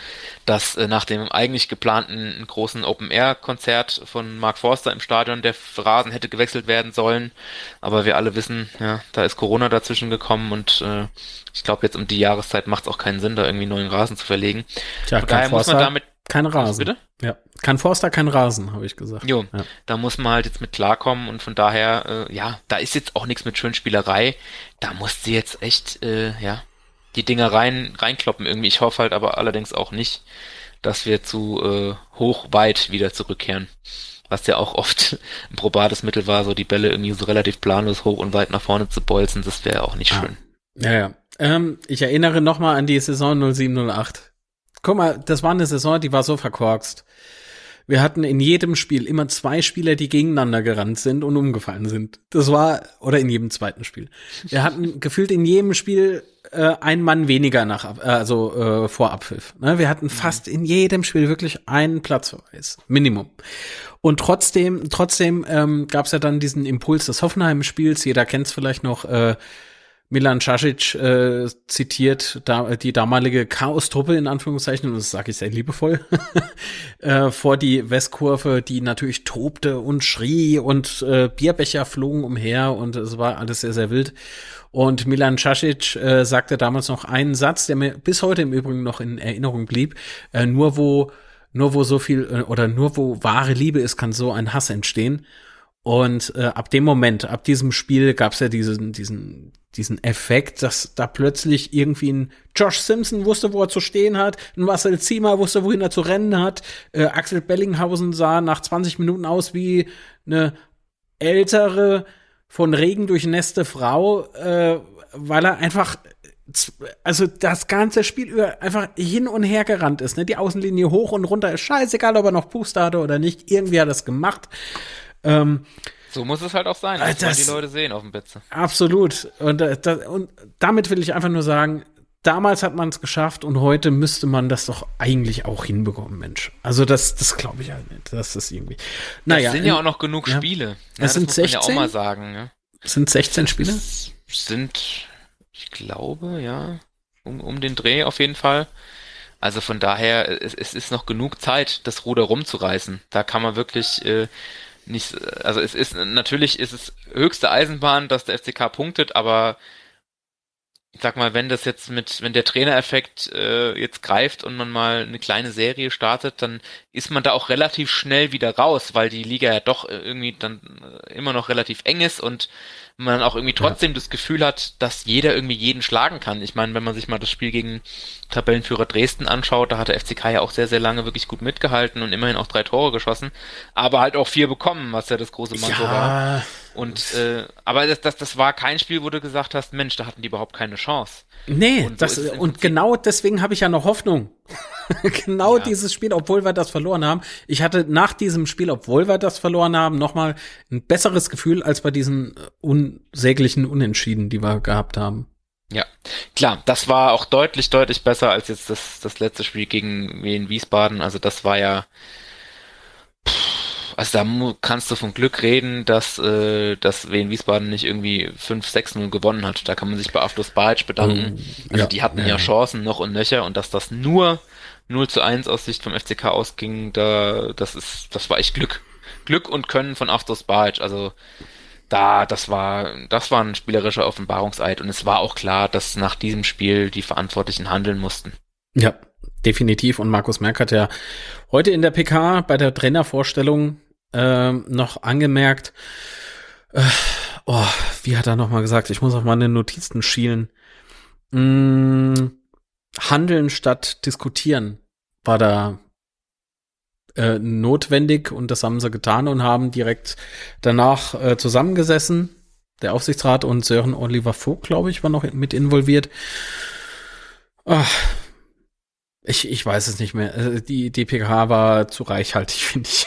dass äh, nach dem eigentlich geplanten großen Open-Air-Konzert von Mark Forster im Stadion der Rasen hätte gewechselt werden sollen. Aber wir alle wissen, ja, da ist Corona dazwischen gekommen und äh, ich glaube, jetzt um die Jahreszeit macht es auch keinen Sinn, da irgendwie neuen Rasen zu verlegen. Tja, Von daher muss man damit kein Rasen. Bitte? Ja. Kann Forster kein Rasen, habe ich gesagt. Jo, ja. da muss man halt jetzt mit klarkommen und von daher, äh, ja, da ist jetzt auch nichts mit Schönspielerei. Da muss sie jetzt echt, äh, ja, die Dinger rein, reinkloppen irgendwie. Ich hoffe halt aber allerdings auch nicht, dass wir zu äh, hoch weit wieder zurückkehren. Was ja auch oft ein probates Mittel war, so die Bälle irgendwie so relativ planlos hoch und weit nach vorne zu bolzen, das wäre auch nicht ah. schön. Ja, ja. Ähm, ich erinnere nochmal an die Saison 0708. Guck mal, das war eine Saison, die war so verkorkst. Wir hatten in jedem Spiel immer zwei Spieler, die gegeneinander gerannt sind und umgefallen sind. Das war, oder in jedem zweiten Spiel. Wir hatten gefühlt in jedem Spiel äh, ein Mann weniger nach, äh, also äh, vor Abpfiff. Ne? Wir hatten fast in jedem Spiel wirklich einen Platzverweis. Minimum. Und trotzdem, trotzdem ähm, gab es ja dann diesen Impuls des Hoffenheim-Spiels. Jeder kennt es vielleicht noch. Äh, Milan Casic äh, zitiert da, die damalige Chaos-Truppe in Anführungszeichen, und das sage ich sehr liebevoll, äh, vor die Westkurve, die natürlich tobte und schrie und äh, Bierbecher flogen umher und es war alles sehr, sehr wild. Und Milan Casic äh, sagte damals noch einen Satz, der mir bis heute im Übrigen noch in Erinnerung blieb, äh, nur wo nur wo so viel äh, oder nur wo wahre Liebe ist, kann so ein Hass entstehen. Und äh, ab dem Moment, ab diesem Spiel gab es ja diesen, diesen, diesen Effekt, dass da plötzlich irgendwie ein Josh Simpson wusste, wo er zu stehen hat, ein Marcel Ziemer wusste, wohin er zu rennen hat, äh, Axel Bellinghausen sah nach 20 Minuten aus wie eine ältere, von Regen durchnässte Frau, äh, weil er einfach also das ganze Spiel über einfach hin und her gerannt ist, ne? Die Außenlinie hoch und runter ist scheißegal, ob er noch Puste hatte oder nicht. Irgendwie hat er das gemacht. Ähm, so muss es halt auch sein, dass das, die Leute sehen auf dem Bitze. Absolut. Und, äh, das, und damit will ich einfach nur sagen, damals hat man es geschafft und heute müsste man das doch eigentlich auch hinbekommen, Mensch. Also das, das glaube ich halt nicht. Das ist irgendwie. Naja. Es sind ja auch noch genug ja. Spiele. Ja, es sind 16. ja auch mal sagen. Ja. Es sind 16 Spiele? Es sind, ich glaube, ja, um, um den Dreh auf jeden Fall. Also von daher, es, es ist noch genug Zeit, das Ruder rumzureißen. Da kann man wirklich äh, nicht, also es ist natürlich ist es höchste Eisenbahn, dass der FCK punktet, aber ich sag mal, wenn das jetzt mit, wenn der Trainereffekt äh, jetzt greift und man mal eine kleine Serie startet, dann ist man da auch relativ schnell wieder raus, weil die Liga ja doch irgendwie dann äh, immer noch relativ eng ist und man auch irgendwie trotzdem ja. das Gefühl hat, dass jeder irgendwie jeden schlagen kann. Ich meine, wenn man sich mal das Spiel gegen Tabellenführer Dresden anschaut, da hat der FCK ja auch sehr, sehr lange wirklich gut mitgehalten und immerhin auch drei Tore geschossen, aber halt auch vier bekommen, was ja das große Manko ja. war. Und äh, aber das, das, das war kein Spiel, wo du gesagt hast, Mensch, da hatten die überhaupt keine Chance. Nee, und, so das, und genau deswegen habe ich ja noch Hoffnung. genau ja. dieses Spiel, obwohl wir das verloren haben. Ich hatte nach diesem Spiel, obwohl wir das verloren haben, nochmal ein besseres Gefühl als bei diesen äh, unsäglichen Unentschieden, die wir gehabt haben. Ja, klar, das war auch deutlich, deutlich besser als jetzt das, das letzte Spiel gegen Wien Wiesbaden. Also das war ja, also da kannst du von Glück reden, dass, äh, dass Wien Wiesbaden nicht irgendwie 5-6-0 gewonnen hat. Da kann man sich bei Aflos Balic bedanken. Oh, also ja, die hatten ja, ja Chancen noch und nöcher und dass das nur 0 zu 1 aus Sicht vom FCK ausging, da, das ist, das war echt Glück. Glück und Können von Aftos Balic. Also, da, das war, das war ein spielerischer Offenbarungseid und es war auch klar, dass nach diesem Spiel die Verantwortlichen handeln mussten. Ja, definitiv. Und Markus Merck hat ja heute in der PK bei der Trainervorstellung äh, noch angemerkt, äh, oh, wie hat er nochmal gesagt? Ich muss auf meine Notizen schielen. Mm, handeln statt diskutieren war da äh, notwendig und das haben sie getan und haben direkt danach äh, zusammengesessen. Der Aufsichtsrat und Sören Oliver Vogt, glaube ich, war noch mit involviert. Ach, ich, ich weiß es nicht mehr. Also die DPK war zu reichhaltig, finde ich.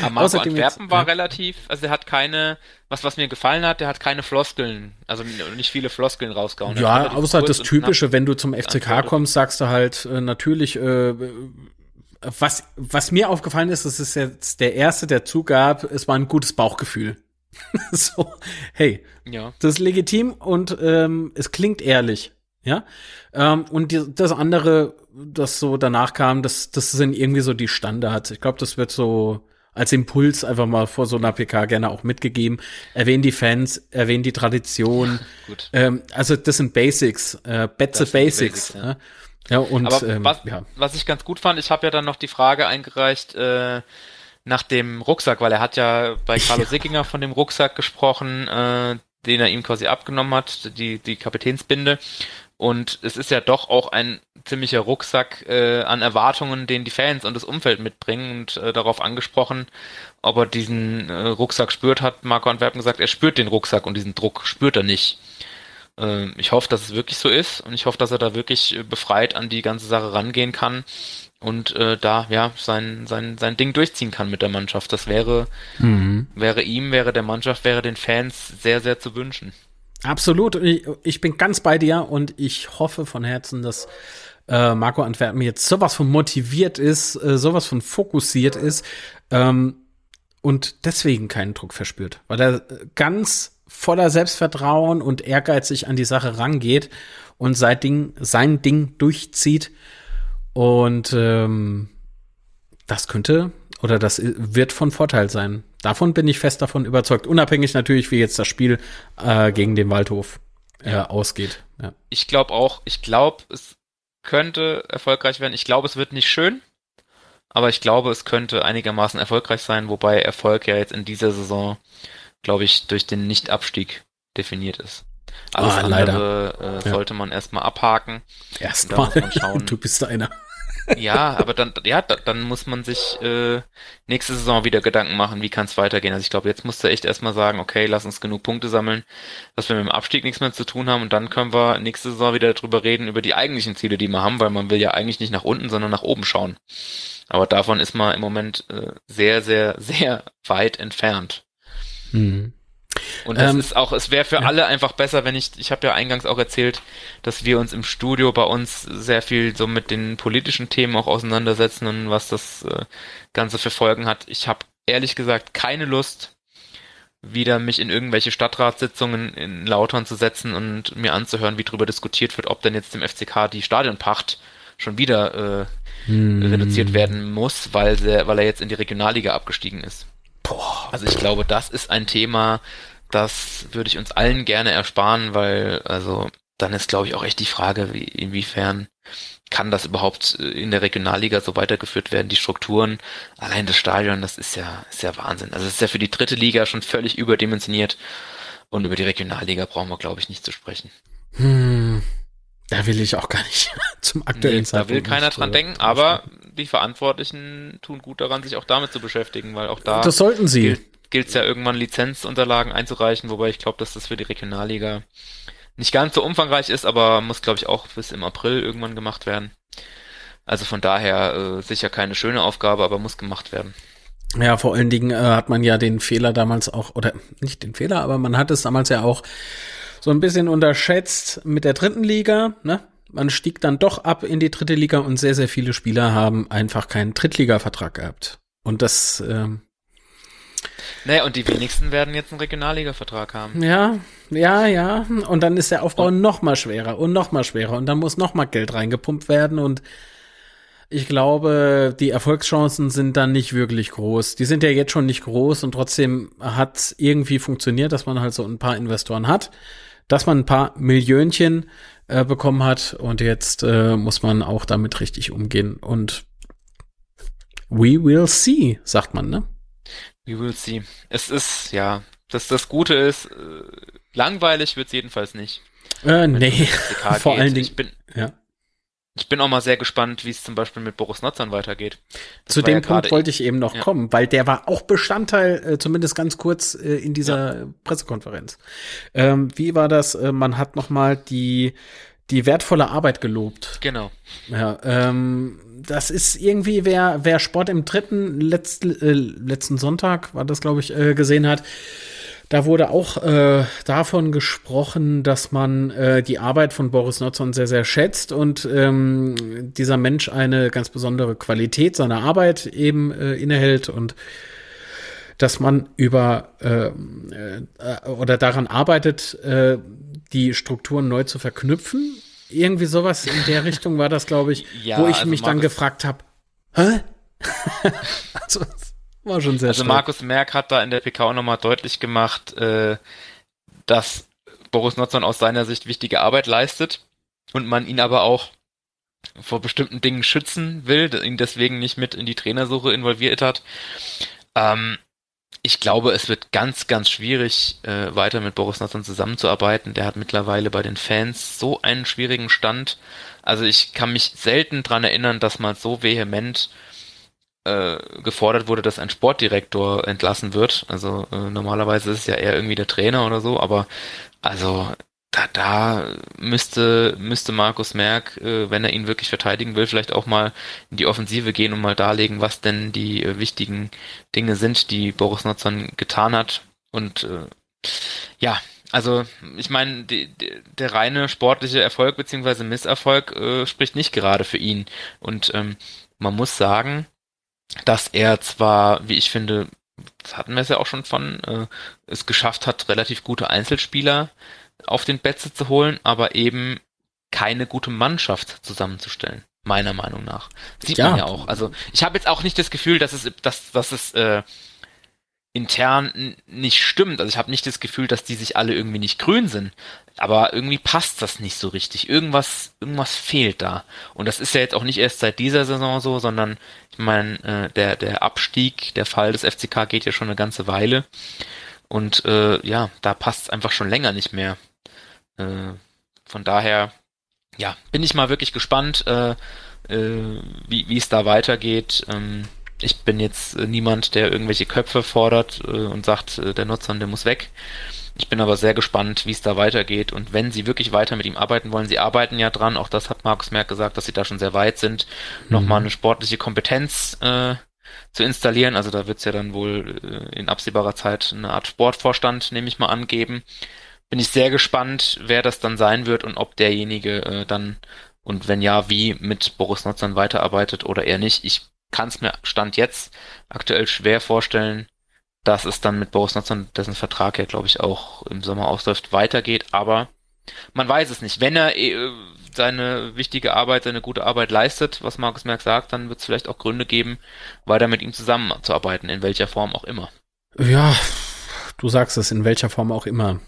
Aber Marco Außerdem Antwerpen jetzt, war ja. relativ, also er hat keine, was, was mir gefallen hat, der hat keine Floskeln, also nicht viele Floskeln rausgehauen. Ja, außer das Typische, wenn du zum FCK kommst, sagst du halt äh, natürlich, äh, was, was mir aufgefallen ist, das ist jetzt der erste, der zugab, es war ein gutes Bauchgefühl. so, hey, ja. das ist legitim und ähm, es klingt ehrlich. Ja. Ähm, und die, das andere, das so danach kam, das, das sind irgendwie so die Standards. Ich glaube, das wird so als Impuls einfach mal vor so einer PK gerne auch mitgegeben. Erwähnen die Fans, erwähnen die Tradition. Gut. Ähm, also das sind Basics, äh, Betze Basics. Basics ja. ja. und Aber ähm, was, ja. was ich ganz gut fand, ich habe ja dann noch die Frage eingereicht äh, nach dem Rucksack, weil er hat ja bei Carlo ja. Sickinger von dem Rucksack gesprochen, äh, den er ihm quasi abgenommen hat, die, die Kapitänsbinde. Und es ist ja doch auch ein ziemlicher Rucksack äh, an Erwartungen, den die Fans und das Umfeld mitbringen und äh, darauf angesprochen, ob er diesen äh, Rucksack spürt, hat Marco Antwerpen gesagt, er spürt den Rucksack und diesen Druck spürt er nicht. Äh, ich hoffe, dass es wirklich so ist und ich hoffe, dass er da wirklich äh, befreit an die ganze Sache rangehen kann und äh, da ja sein sein sein Ding durchziehen kann mit der Mannschaft. Das wäre mhm. wäre ihm, wäre der Mannschaft, wäre den Fans sehr sehr zu wünschen. Absolut. Ich, ich bin ganz bei dir und ich hoffe von Herzen, dass äh, Marco Antwerpen jetzt sowas von motiviert ist, äh, sowas von fokussiert ist ähm, und deswegen keinen Druck verspürt, weil er ganz voller Selbstvertrauen und ehrgeizig an die Sache rangeht und sein Ding, sein Ding durchzieht. Und ähm, das könnte oder das wird von Vorteil sein. Davon bin ich fest davon überzeugt. Unabhängig natürlich, wie jetzt das Spiel äh, gegen den Waldhof äh, ja. ausgeht. Ja. Ich glaube auch, ich glaube, es könnte erfolgreich werden. Ich glaube, es wird nicht schön, aber ich glaube, es könnte einigermaßen erfolgreich sein, wobei Erfolg ja jetzt in dieser Saison, glaube ich, durch den Nichtabstieg definiert ist. Alles ah, andere äh, sollte man erstmal abhaken. Erstmal. Du bist einer ja, aber dann, ja, dann muss man sich äh, nächste Saison wieder Gedanken machen, wie kann es weitergehen. Also ich glaube, jetzt musst du echt erstmal sagen, okay, lass uns genug Punkte sammeln, dass wir mit dem Abstieg nichts mehr zu tun haben und dann können wir nächste Saison wieder darüber reden, über die eigentlichen Ziele, die wir haben, weil man will ja eigentlich nicht nach unten, sondern nach oben schauen. Aber davon ist man im Moment äh, sehr, sehr, sehr weit entfernt. Mhm. Und es ähm, ist auch, es wäre für ja. alle einfach besser, wenn ich, ich habe ja eingangs auch erzählt, dass wir uns im Studio bei uns sehr viel so mit den politischen Themen auch auseinandersetzen und was das äh, Ganze für Folgen hat. Ich habe ehrlich gesagt keine Lust, wieder mich in irgendwelche Stadtratssitzungen in Lautern zu setzen und mir anzuhören, wie darüber diskutiert wird, ob denn jetzt dem FCK die Stadionpacht schon wieder äh, hm. reduziert werden muss, weil, der, weil er jetzt in die Regionalliga abgestiegen ist. Boah. Also ich glaube, das ist ein Thema, das würde ich uns allen gerne ersparen, weil also dann ist, glaube ich, auch echt die Frage, wie, inwiefern kann das überhaupt äh, in der Regionalliga so weitergeführt werden, die Strukturen, allein das Stadion, das ist ja, ist ja Wahnsinn. Also es ist ja für die dritte Liga schon völlig überdimensioniert und über die Regionalliga brauchen wir, glaube ich, nicht zu sprechen. Hm, da will ich auch gar nicht zum aktuellen nee, Zeitpunkt. Da will keiner dran denken, aber die Verantwortlichen tun gut daran, sich auch damit zu beschäftigen, weil auch da das sollten sie. gilt es ja irgendwann Lizenzunterlagen einzureichen, wobei ich glaube, dass das für die Regionalliga nicht ganz so umfangreich ist, aber muss, glaube ich, auch bis im April irgendwann gemacht werden. Also von daher äh, sicher keine schöne Aufgabe, aber muss gemacht werden. Ja, vor allen Dingen äh, hat man ja den Fehler damals auch, oder nicht den Fehler, aber man hat es damals ja auch so ein bisschen unterschätzt mit der dritten Liga, ne? Man stieg dann doch ab in die dritte Liga und sehr, sehr viele Spieler haben einfach keinen Drittliga-Vertrag gehabt. Und das ähm, naja, und die wenigsten werden jetzt einen Regionalliga-Vertrag haben. Ja, ja, ja. Und dann ist der Aufbau und noch mal schwerer und noch mal schwerer. Und dann muss noch mal Geld reingepumpt werden. Und ich glaube, die Erfolgschancen sind dann nicht wirklich groß. Die sind ja jetzt schon nicht groß und trotzdem hat es irgendwie funktioniert, dass man halt so ein paar Investoren hat, dass man ein paar Millionchen äh, bekommen hat und jetzt äh, muss man auch damit richtig umgehen. Und we will see, sagt man, ne? We will see. Es ist, ja, dass das Gute ist, äh, langweilig wird es jedenfalls nicht. Äh, nee, vor allen Dingen. Ich bin, ja. ich bin auch mal sehr gespannt, wie es zum Beispiel mit Boris Notzern weitergeht. Das Zu dem ja Punkt wollte ich eben noch ja. kommen, weil der war auch Bestandteil, äh, zumindest ganz kurz äh, in dieser ja. Pressekonferenz. Ähm, wie war das? Äh, man hat noch mal die die wertvolle Arbeit gelobt. Genau. Ja, ähm, das ist irgendwie, wer, wer Sport im dritten letzt, äh, letzten Sonntag, war das, glaube ich, äh, gesehen hat, da wurde auch äh, davon gesprochen, dass man äh, die Arbeit von Boris Notzon sehr, sehr schätzt und ähm, dieser Mensch eine ganz besondere Qualität seiner Arbeit eben äh, innehält und dass man über äh, äh, oder daran arbeitet, äh, die Strukturen neu zu verknüpfen. Irgendwie sowas in der Richtung war das, glaube ich, ja, wo ich also mich Markus, dann gefragt habe, hä? also, war schon sehr Also stark. Markus Merck hat da in der PK auch nochmal deutlich gemacht, äh, dass Boris Notzon aus seiner Sicht wichtige Arbeit leistet und man ihn aber auch vor bestimmten Dingen schützen will, ihn deswegen nicht mit in die Trainersuche involviert hat. Ähm, ich glaube, es wird ganz, ganz schwierig, äh, weiter mit Boris Nasson zusammenzuarbeiten. Der hat mittlerweile bei den Fans so einen schwierigen Stand. Also ich kann mich selten dran erinnern, dass mal so vehement äh, gefordert wurde, dass ein Sportdirektor entlassen wird. Also äh, normalerweise ist es ja eher irgendwie der Trainer oder so, aber also da, da müsste, müsste Markus Merck, äh, wenn er ihn wirklich verteidigen will, vielleicht auch mal in die Offensive gehen und mal darlegen, was denn die äh, wichtigen Dinge sind, die Boris Notzon getan hat. Und äh, ja, also ich meine, der reine sportliche Erfolg beziehungsweise Misserfolg äh, spricht nicht gerade für ihn. Und ähm, man muss sagen, dass er zwar, wie ich finde, das hatten wir es ja auch schon von, äh, es geschafft hat, relativ gute Einzelspieler auf den Betze zu holen, aber eben keine gute Mannschaft zusammenzustellen. Meiner Meinung nach. Sieht ja. man ja auch. Also ich habe jetzt auch nicht das Gefühl, dass es, dass, dass es äh, intern nicht stimmt. Also ich habe nicht das Gefühl, dass die sich alle irgendwie nicht grün sind. Aber irgendwie passt das nicht so richtig. Irgendwas, irgendwas fehlt da. Und das ist ja jetzt auch nicht erst seit dieser Saison so, sondern ich meine, äh, der, der Abstieg, der Fall des FCK geht ja schon eine ganze Weile. Und äh, ja, da passt es einfach schon länger nicht mehr. Äh, von daher, ja, bin ich mal wirklich gespannt, äh, äh, wie, es da weitergeht. Ähm, ich bin jetzt äh, niemand, der irgendwelche Köpfe fordert äh, und sagt, äh, der Nutzer, der muss weg. Ich bin aber sehr gespannt, wie es da weitergeht. Und wenn sie wirklich weiter mit ihm arbeiten wollen, sie arbeiten ja dran, auch das hat Markus Merck gesagt, dass sie da schon sehr weit sind, mhm. nochmal eine sportliche Kompetenz zu installieren. Also da wird es ja dann wohl in absehbarer Zeit eine Art Sportvorstand, nehme ich mal, angeben bin ich sehr gespannt, wer das dann sein wird und ob derjenige äh, dann und wenn ja, wie mit Boris Notzern weiterarbeitet oder eher nicht. Ich kann es mir Stand jetzt aktuell schwer vorstellen, dass es dann mit Boris Notzern, dessen Vertrag ja, glaube ich, auch im Sommer ausläuft, weitergeht, aber man weiß es nicht. Wenn er äh, seine wichtige Arbeit, seine gute Arbeit leistet, was Markus Merck sagt, dann wird es vielleicht auch Gründe geben, weiter mit ihm zusammenzuarbeiten, in welcher Form auch immer. Ja, du sagst es, in welcher Form auch immer.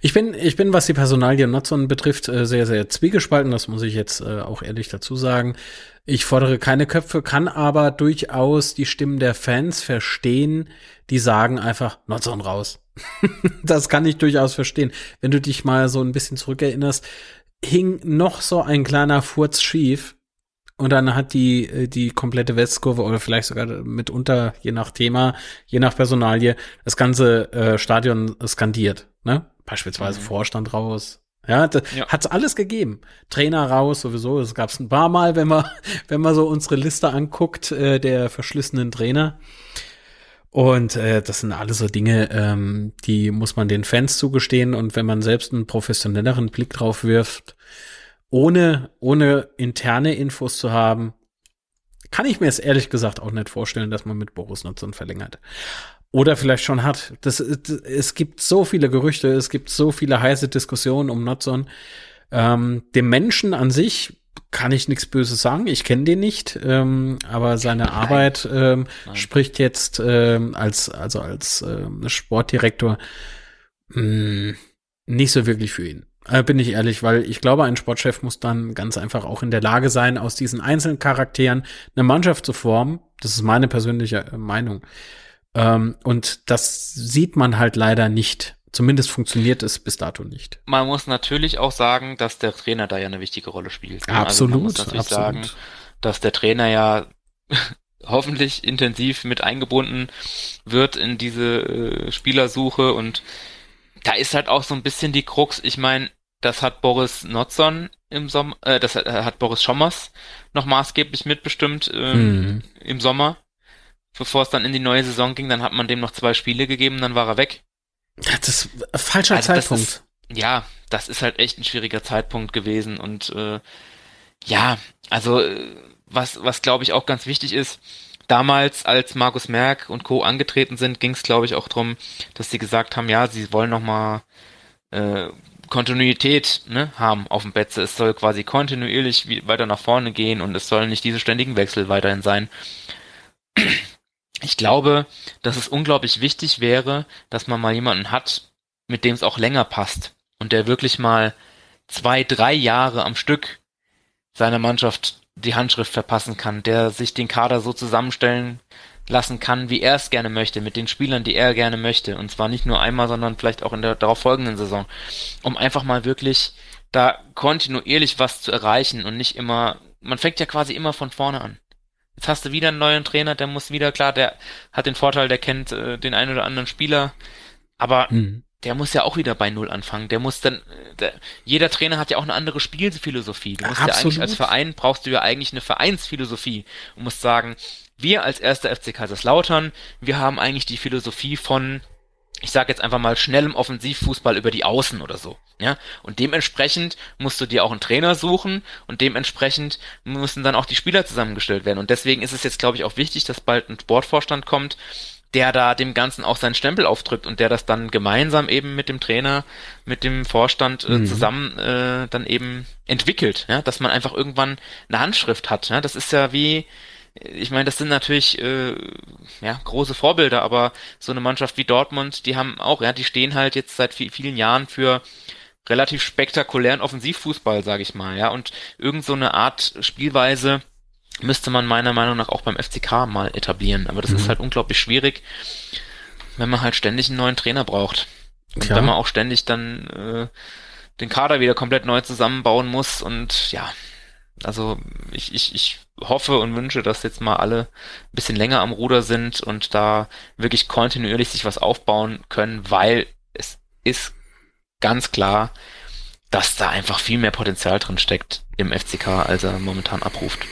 Ich bin, ich bin, was die Personalie Nutzon betrifft, äh, sehr, sehr zwiegespalten. Das muss ich jetzt äh, auch ehrlich dazu sagen. Ich fordere keine Köpfe, kann aber durchaus die Stimmen der Fans verstehen, die sagen einfach Nutzon raus. das kann ich durchaus verstehen. Wenn du dich mal so ein bisschen zurückerinnerst, hing noch so ein kleiner Furz schief und dann hat die, äh, die komplette Westkurve oder vielleicht sogar mitunter, je nach Thema, je nach Personalie, das ganze äh, Stadion skandiert. Ne? Beispielsweise mhm. Vorstand raus. Ja, ja. hat's alles gegeben. Trainer raus, sowieso. Das gab's ein paar Mal, wenn man, wenn man so unsere Liste anguckt, äh, der verschlissenen Trainer. Und äh, das sind alles so Dinge, ähm, die muss man den Fans zugestehen. Und wenn man selbst einen professionelleren Blick drauf wirft, ohne, ohne interne Infos zu haben, kann ich mir es ehrlich gesagt auch nicht vorstellen, dass man mit Boris Nutzon verlängert. Oder vielleicht schon hat. Das, es gibt so viele Gerüchte, es gibt so viele heiße Diskussionen um Nutzon. Ähm, dem Menschen an sich kann ich nichts Böses sagen. Ich kenne den nicht, ähm, aber seine Nein. Arbeit ähm, spricht jetzt ähm, als also als ähm, Sportdirektor mh, mm, nicht so wirklich für ihn. Äh, bin ich ehrlich, weil ich glaube, ein Sportchef muss dann ganz einfach auch in der Lage sein, aus diesen einzelnen Charakteren eine Mannschaft zu formen. Das ist meine persönliche äh, Meinung. Ähm, und das sieht man halt leider nicht. Zumindest funktioniert es bis dato nicht. Man muss natürlich auch sagen, dass der Trainer da ja eine wichtige Rolle spielt. Absolut. Also man muss natürlich absolut. sagen, dass der Trainer ja hoffentlich intensiv mit eingebunden wird in diese äh, Spielersuche und da ist halt auch so ein bisschen die Krux. Ich meine, das hat Boris Notzon im Sommer, äh, das hat Boris Schommers noch maßgeblich mitbestimmt ähm, mhm. im Sommer, bevor es dann in die neue Saison ging. Dann hat man dem noch zwei Spiele gegeben, dann war er weg. Das ist ein falscher also Zeitpunkt. Das ist, ja, das ist halt echt ein schwieriger Zeitpunkt gewesen und äh, ja, also äh, was was glaube ich auch ganz wichtig ist, damals, als Markus Merck und Co. angetreten sind, ging es, glaube ich, auch drum, dass sie gesagt haben, ja, sie wollen nochmal äh, Kontinuität ne, haben auf dem Betze. Es soll quasi kontinuierlich weiter nach vorne gehen und es sollen nicht diese ständigen Wechsel weiterhin sein. Ich glaube, dass es unglaublich wichtig wäre, dass man mal jemanden hat, mit dem es auch länger passt und der wirklich mal zwei, drei Jahre am Stück seiner Mannschaft die Handschrift verpassen kann, der sich den Kader so zusammenstellen lassen kann, wie er es gerne möchte, mit den Spielern, die er gerne möchte. Und zwar nicht nur einmal, sondern vielleicht auch in der darauf folgenden Saison. Um einfach mal wirklich da kontinuierlich was zu erreichen und nicht immer, man fängt ja quasi immer von vorne an. Jetzt hast du wieder einen neuen Trainer, der muss wieder, klar, der hat den Vorteil, der kennt äh, den einen oder anderen Spieler, aber mhm der muss ja auch wieder bei Null anfangen. Der muss dann, der, jeder Trainer hat ja auch eine andere Spielphilosophie. Du musst Absolut. ja eigentlich als Verein, brauchst du ja eigentlich eine Vereinsphilosophie und musst sagen, wir als erster FC Kaiserslautern, wir haben eigentlich die Philosophie von, ich sage jetzt einfach mal schnellem Offensivfußball über die Außen oder so. Ja, und dementsprechend musst du dir auch einen Trainer suchen und dementsprechend müssen dann auch die Spieler zusammengestellt werden. Und deswegen ist es jetzt, glaube ich, auch wichtig, dass bald ein Sportvorstand kommt, der da dem Ganzen auch seinen Stempel aufdrückt und der das dann gemeinsam eben mit dem Trainer, mit dem Vorstand äh, mhm. zusammen äh, dann eben entwickelt, ja, dass man einfach irgendwann eine Handschrift hat. Ja, das ist ja wie, ich meine, das sind natürlich äh, ja, große Vorbilder, aber so eine Mannschaft wie Dortmund, die haben auch, ja, die stehen halt jetzt seit vielen Jahren für relativ spektakulären Offensivfußball, sage ich mal, ja, und irgend so eine Art Spielweise, müsste man meiner Meinung nach auch beim FCK mal etablieren. Aber das mhm. ist halt unglaublich schwierig, wenn man halt ständig einen neuen Trainer braucht. Und Klar. wenn man auch ständig dann äh, den Kader wieder komplett neu zusammenbauen muss. Und ja, also ich, ich, ich hoffe und wünsche, dass jetzt mal alle ein bisschen länger am Ruder sind und da wirklich kontinuierlich sich was aufbauen können, weil es ist ganz klar, dass da einfach viel mehr Potenzial drin steckt im FCK, als er momentan abruft.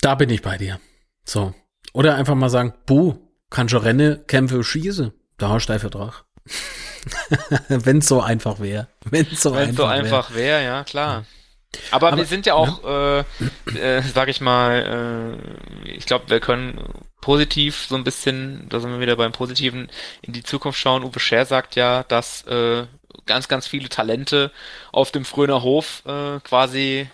Da bin ich bei dir. So. Oder einfach mal sagen, buh, kann schon rennen, kämpfe, schieße. Da hast du Vertrag. Wenn es so einfach wäre. Wenn es so, Wenn's so einfach wäre, wär, ja, klar. Aber, Aber, wir sind ja auch, ja. Äh, äh, sag ich mal, äh, ich glaube, wir können positiv so ein bisschen, da sind wir wieder beim Positiven, in die Zukunft schauen. Uwe Scher sagt ja, dass äh, ganz, ganz viele Talente auf dem Fröner Hof äh, quasi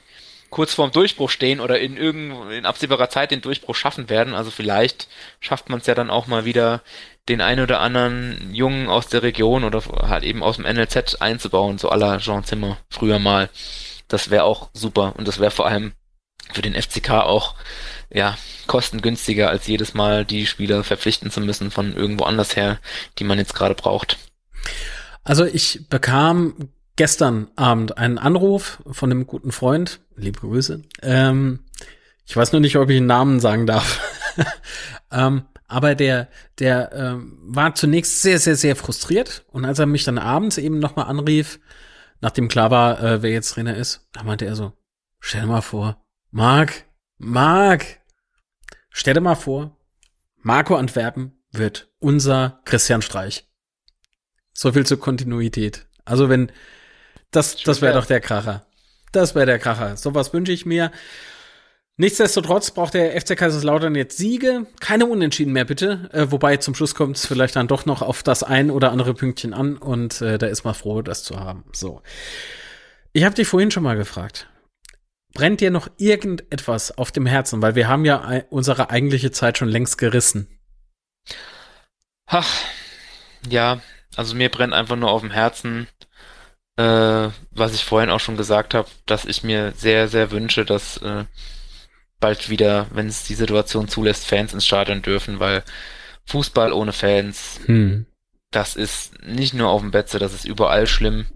kurz vorm Durchbruch stehen oder in irgend in absehbarer Zeit den Durchbruch schaffen werden. Also vielleicht schafft man es ja dann auch mal wieder, den einen oder anderen Jungen aus der Region oder halt eben aus dem NLZ einzubauen, so aller Jean Zimmer früher mal. Das wäre auch super und das wäre vor allem für den FCK auch ja kostengünstiger als jedes Mal die Spieler verpflichten zu müssen von irgendwo anders her, die man jetzt gerade braucht. Also ich bekam gestern Abend einen Anruf von einem guten Freund, liebe Grüße. Ähm, ich weiß nur nicht, ob ich den Namen sagen darf. ähm, aber der, der ähm, war zunächst sehr, sehr, sehr frustriert. Und als er mich dann abends eben nochmal anrief, nachdem klar war, äh, wer jetzt Trainer ist, da meinte er so, stell dir mal vor, Marc, Marc, stell dir mal vor, Marco Antwerpen wird unser Christian Streich. So viel zur Kontinuität. Also wenn, das, das wäre doch der Kracher. Das wäre der Kracher. Sowas wünsche ich mir. Nichtsdestotrotz braucht der FC Kaiserslautern jetzt Siege, keine Unentschieden mehr bitte. Äh, wobei zum Schluss kommt es vielleicht dann doch noch auf das ein oder andere Pünktchen an und äh, da ist man froh, das zu haben. So, ich habe dich vorhin schon mal gefragt. Brennt dir noch irgendetwas auf dem Herzen? Weil wir haben ja unsere eigentliche Zeit schon längst gerissen. Ach, ja, also mir brennt einfach nur auf dem Herzen, äh, was ich vorhin auch schon gesagt habe, dass ich mir sehr, sehr wünsche, dass äh, bald wieder, wenn es die Situation zulässt, Fans ins Stadion dürfen, weil Fußball ohne Fans, hm. das ist nicht nur auf dem Betze, das ist überall schlimm.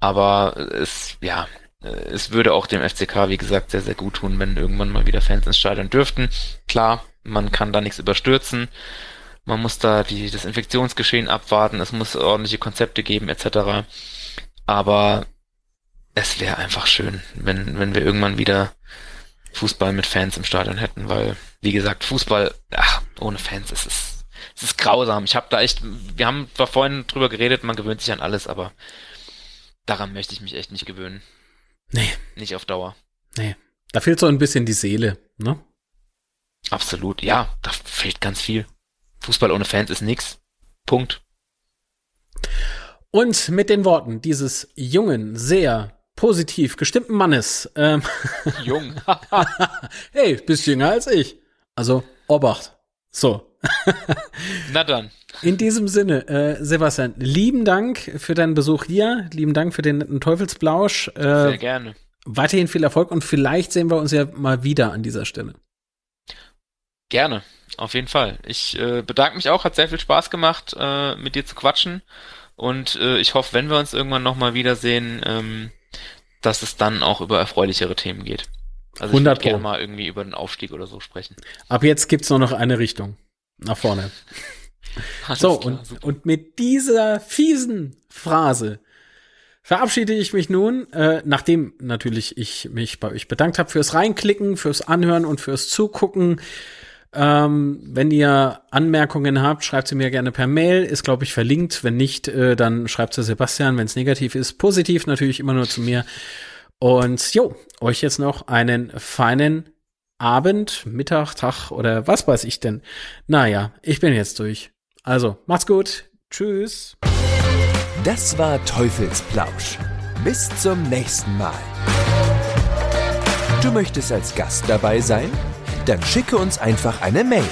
Aber es, ja, es würde auch dem FCK, wie gesagt, sehr, sehr gut tun, wenn irgendwann mal wieder Fans ins Stadion dürften. Klar, man kann da nichts überstürzen. Man muss da die, das Infektionsgeschehen abwarten. Es muss ordentliche Konzepte geben, etc. Aber es wäre einfach schön, wenn, wenn wir irgendwann wieder Fußball mit Fans im Stadion hätten, weil, wie gesagt, Fußball, ach, ohne Fans ist es, es ist grausam. Ich habe da echt, wir haben zwar vorhin drüber geredet, man gewöhnt sich an alles, aber daran möchte ich mich echt nicht gewöhnen. Nee. Nicht auf Dauer. Nee. Da fehlt so ein bisschen die Seele, ne? Absolut, ja, da fehlt ganz viel. Fußball ohne Fans ist nix. Punkt. Und mit den Worten dieses jungen, sehr positiv gestimmten Mannes. Ähm, Jung. hey, bist jünger als ich. Also, Obacht. So. Na dann. In diesem Sinne, äh, Sebastian, lieben Dank für deinen Besuch hier. Lieben Dank für den netten Teufelsblausch. Äh, Sehr gerne. Weiterhin viel Erfolg und vielleicht sehen wir uns ja mal wieder an dieser Stelle. Gerne, auf jeden Fall. Ich äh, bedanke mich auch, hat sehr viel Spaß gemacht, äh, mit dir zu quatschen. Und äh, ich hoffe, wenn wir uns irgendwann nochmal wiedersehen, ähm, dass es dann auch über erfreulichere Themen geht. Also ich würde gerne mal irgendwie über den Aufstieg oder so sprechen. Ab jetzt gibt's nur noch eine Richtung. Nach vorne. so, klar, und, und mit dieser fiesen Phrase verabschiede ich mich nun, äh, nachdem natürlich ich mich bei euch bedankt habe fürs Reinklicken, fürs Anhören und fürs Zugucken. Ähm, wenn ihr Anmerkungen habt, schreibt sie mir gerne per Mail. Ist, glaube ich, verlinkt. Wenn nicht, äh, dann schreibt sie Sebastian. Wenn es negativ ist, positiv natürlich immer nur zu mir. Und jo, euch jetzt noch einen feinen Abend, Mittag, Tag oder was weiß ich denn. Naja, ich bin jetzt durch. Also, macht's gut. Tschüss. Das war Teufelsplausch. Bis zum nächsten Mal. Du möchtest als Gast dabei sein? Dann schicke uns einfach eine Mail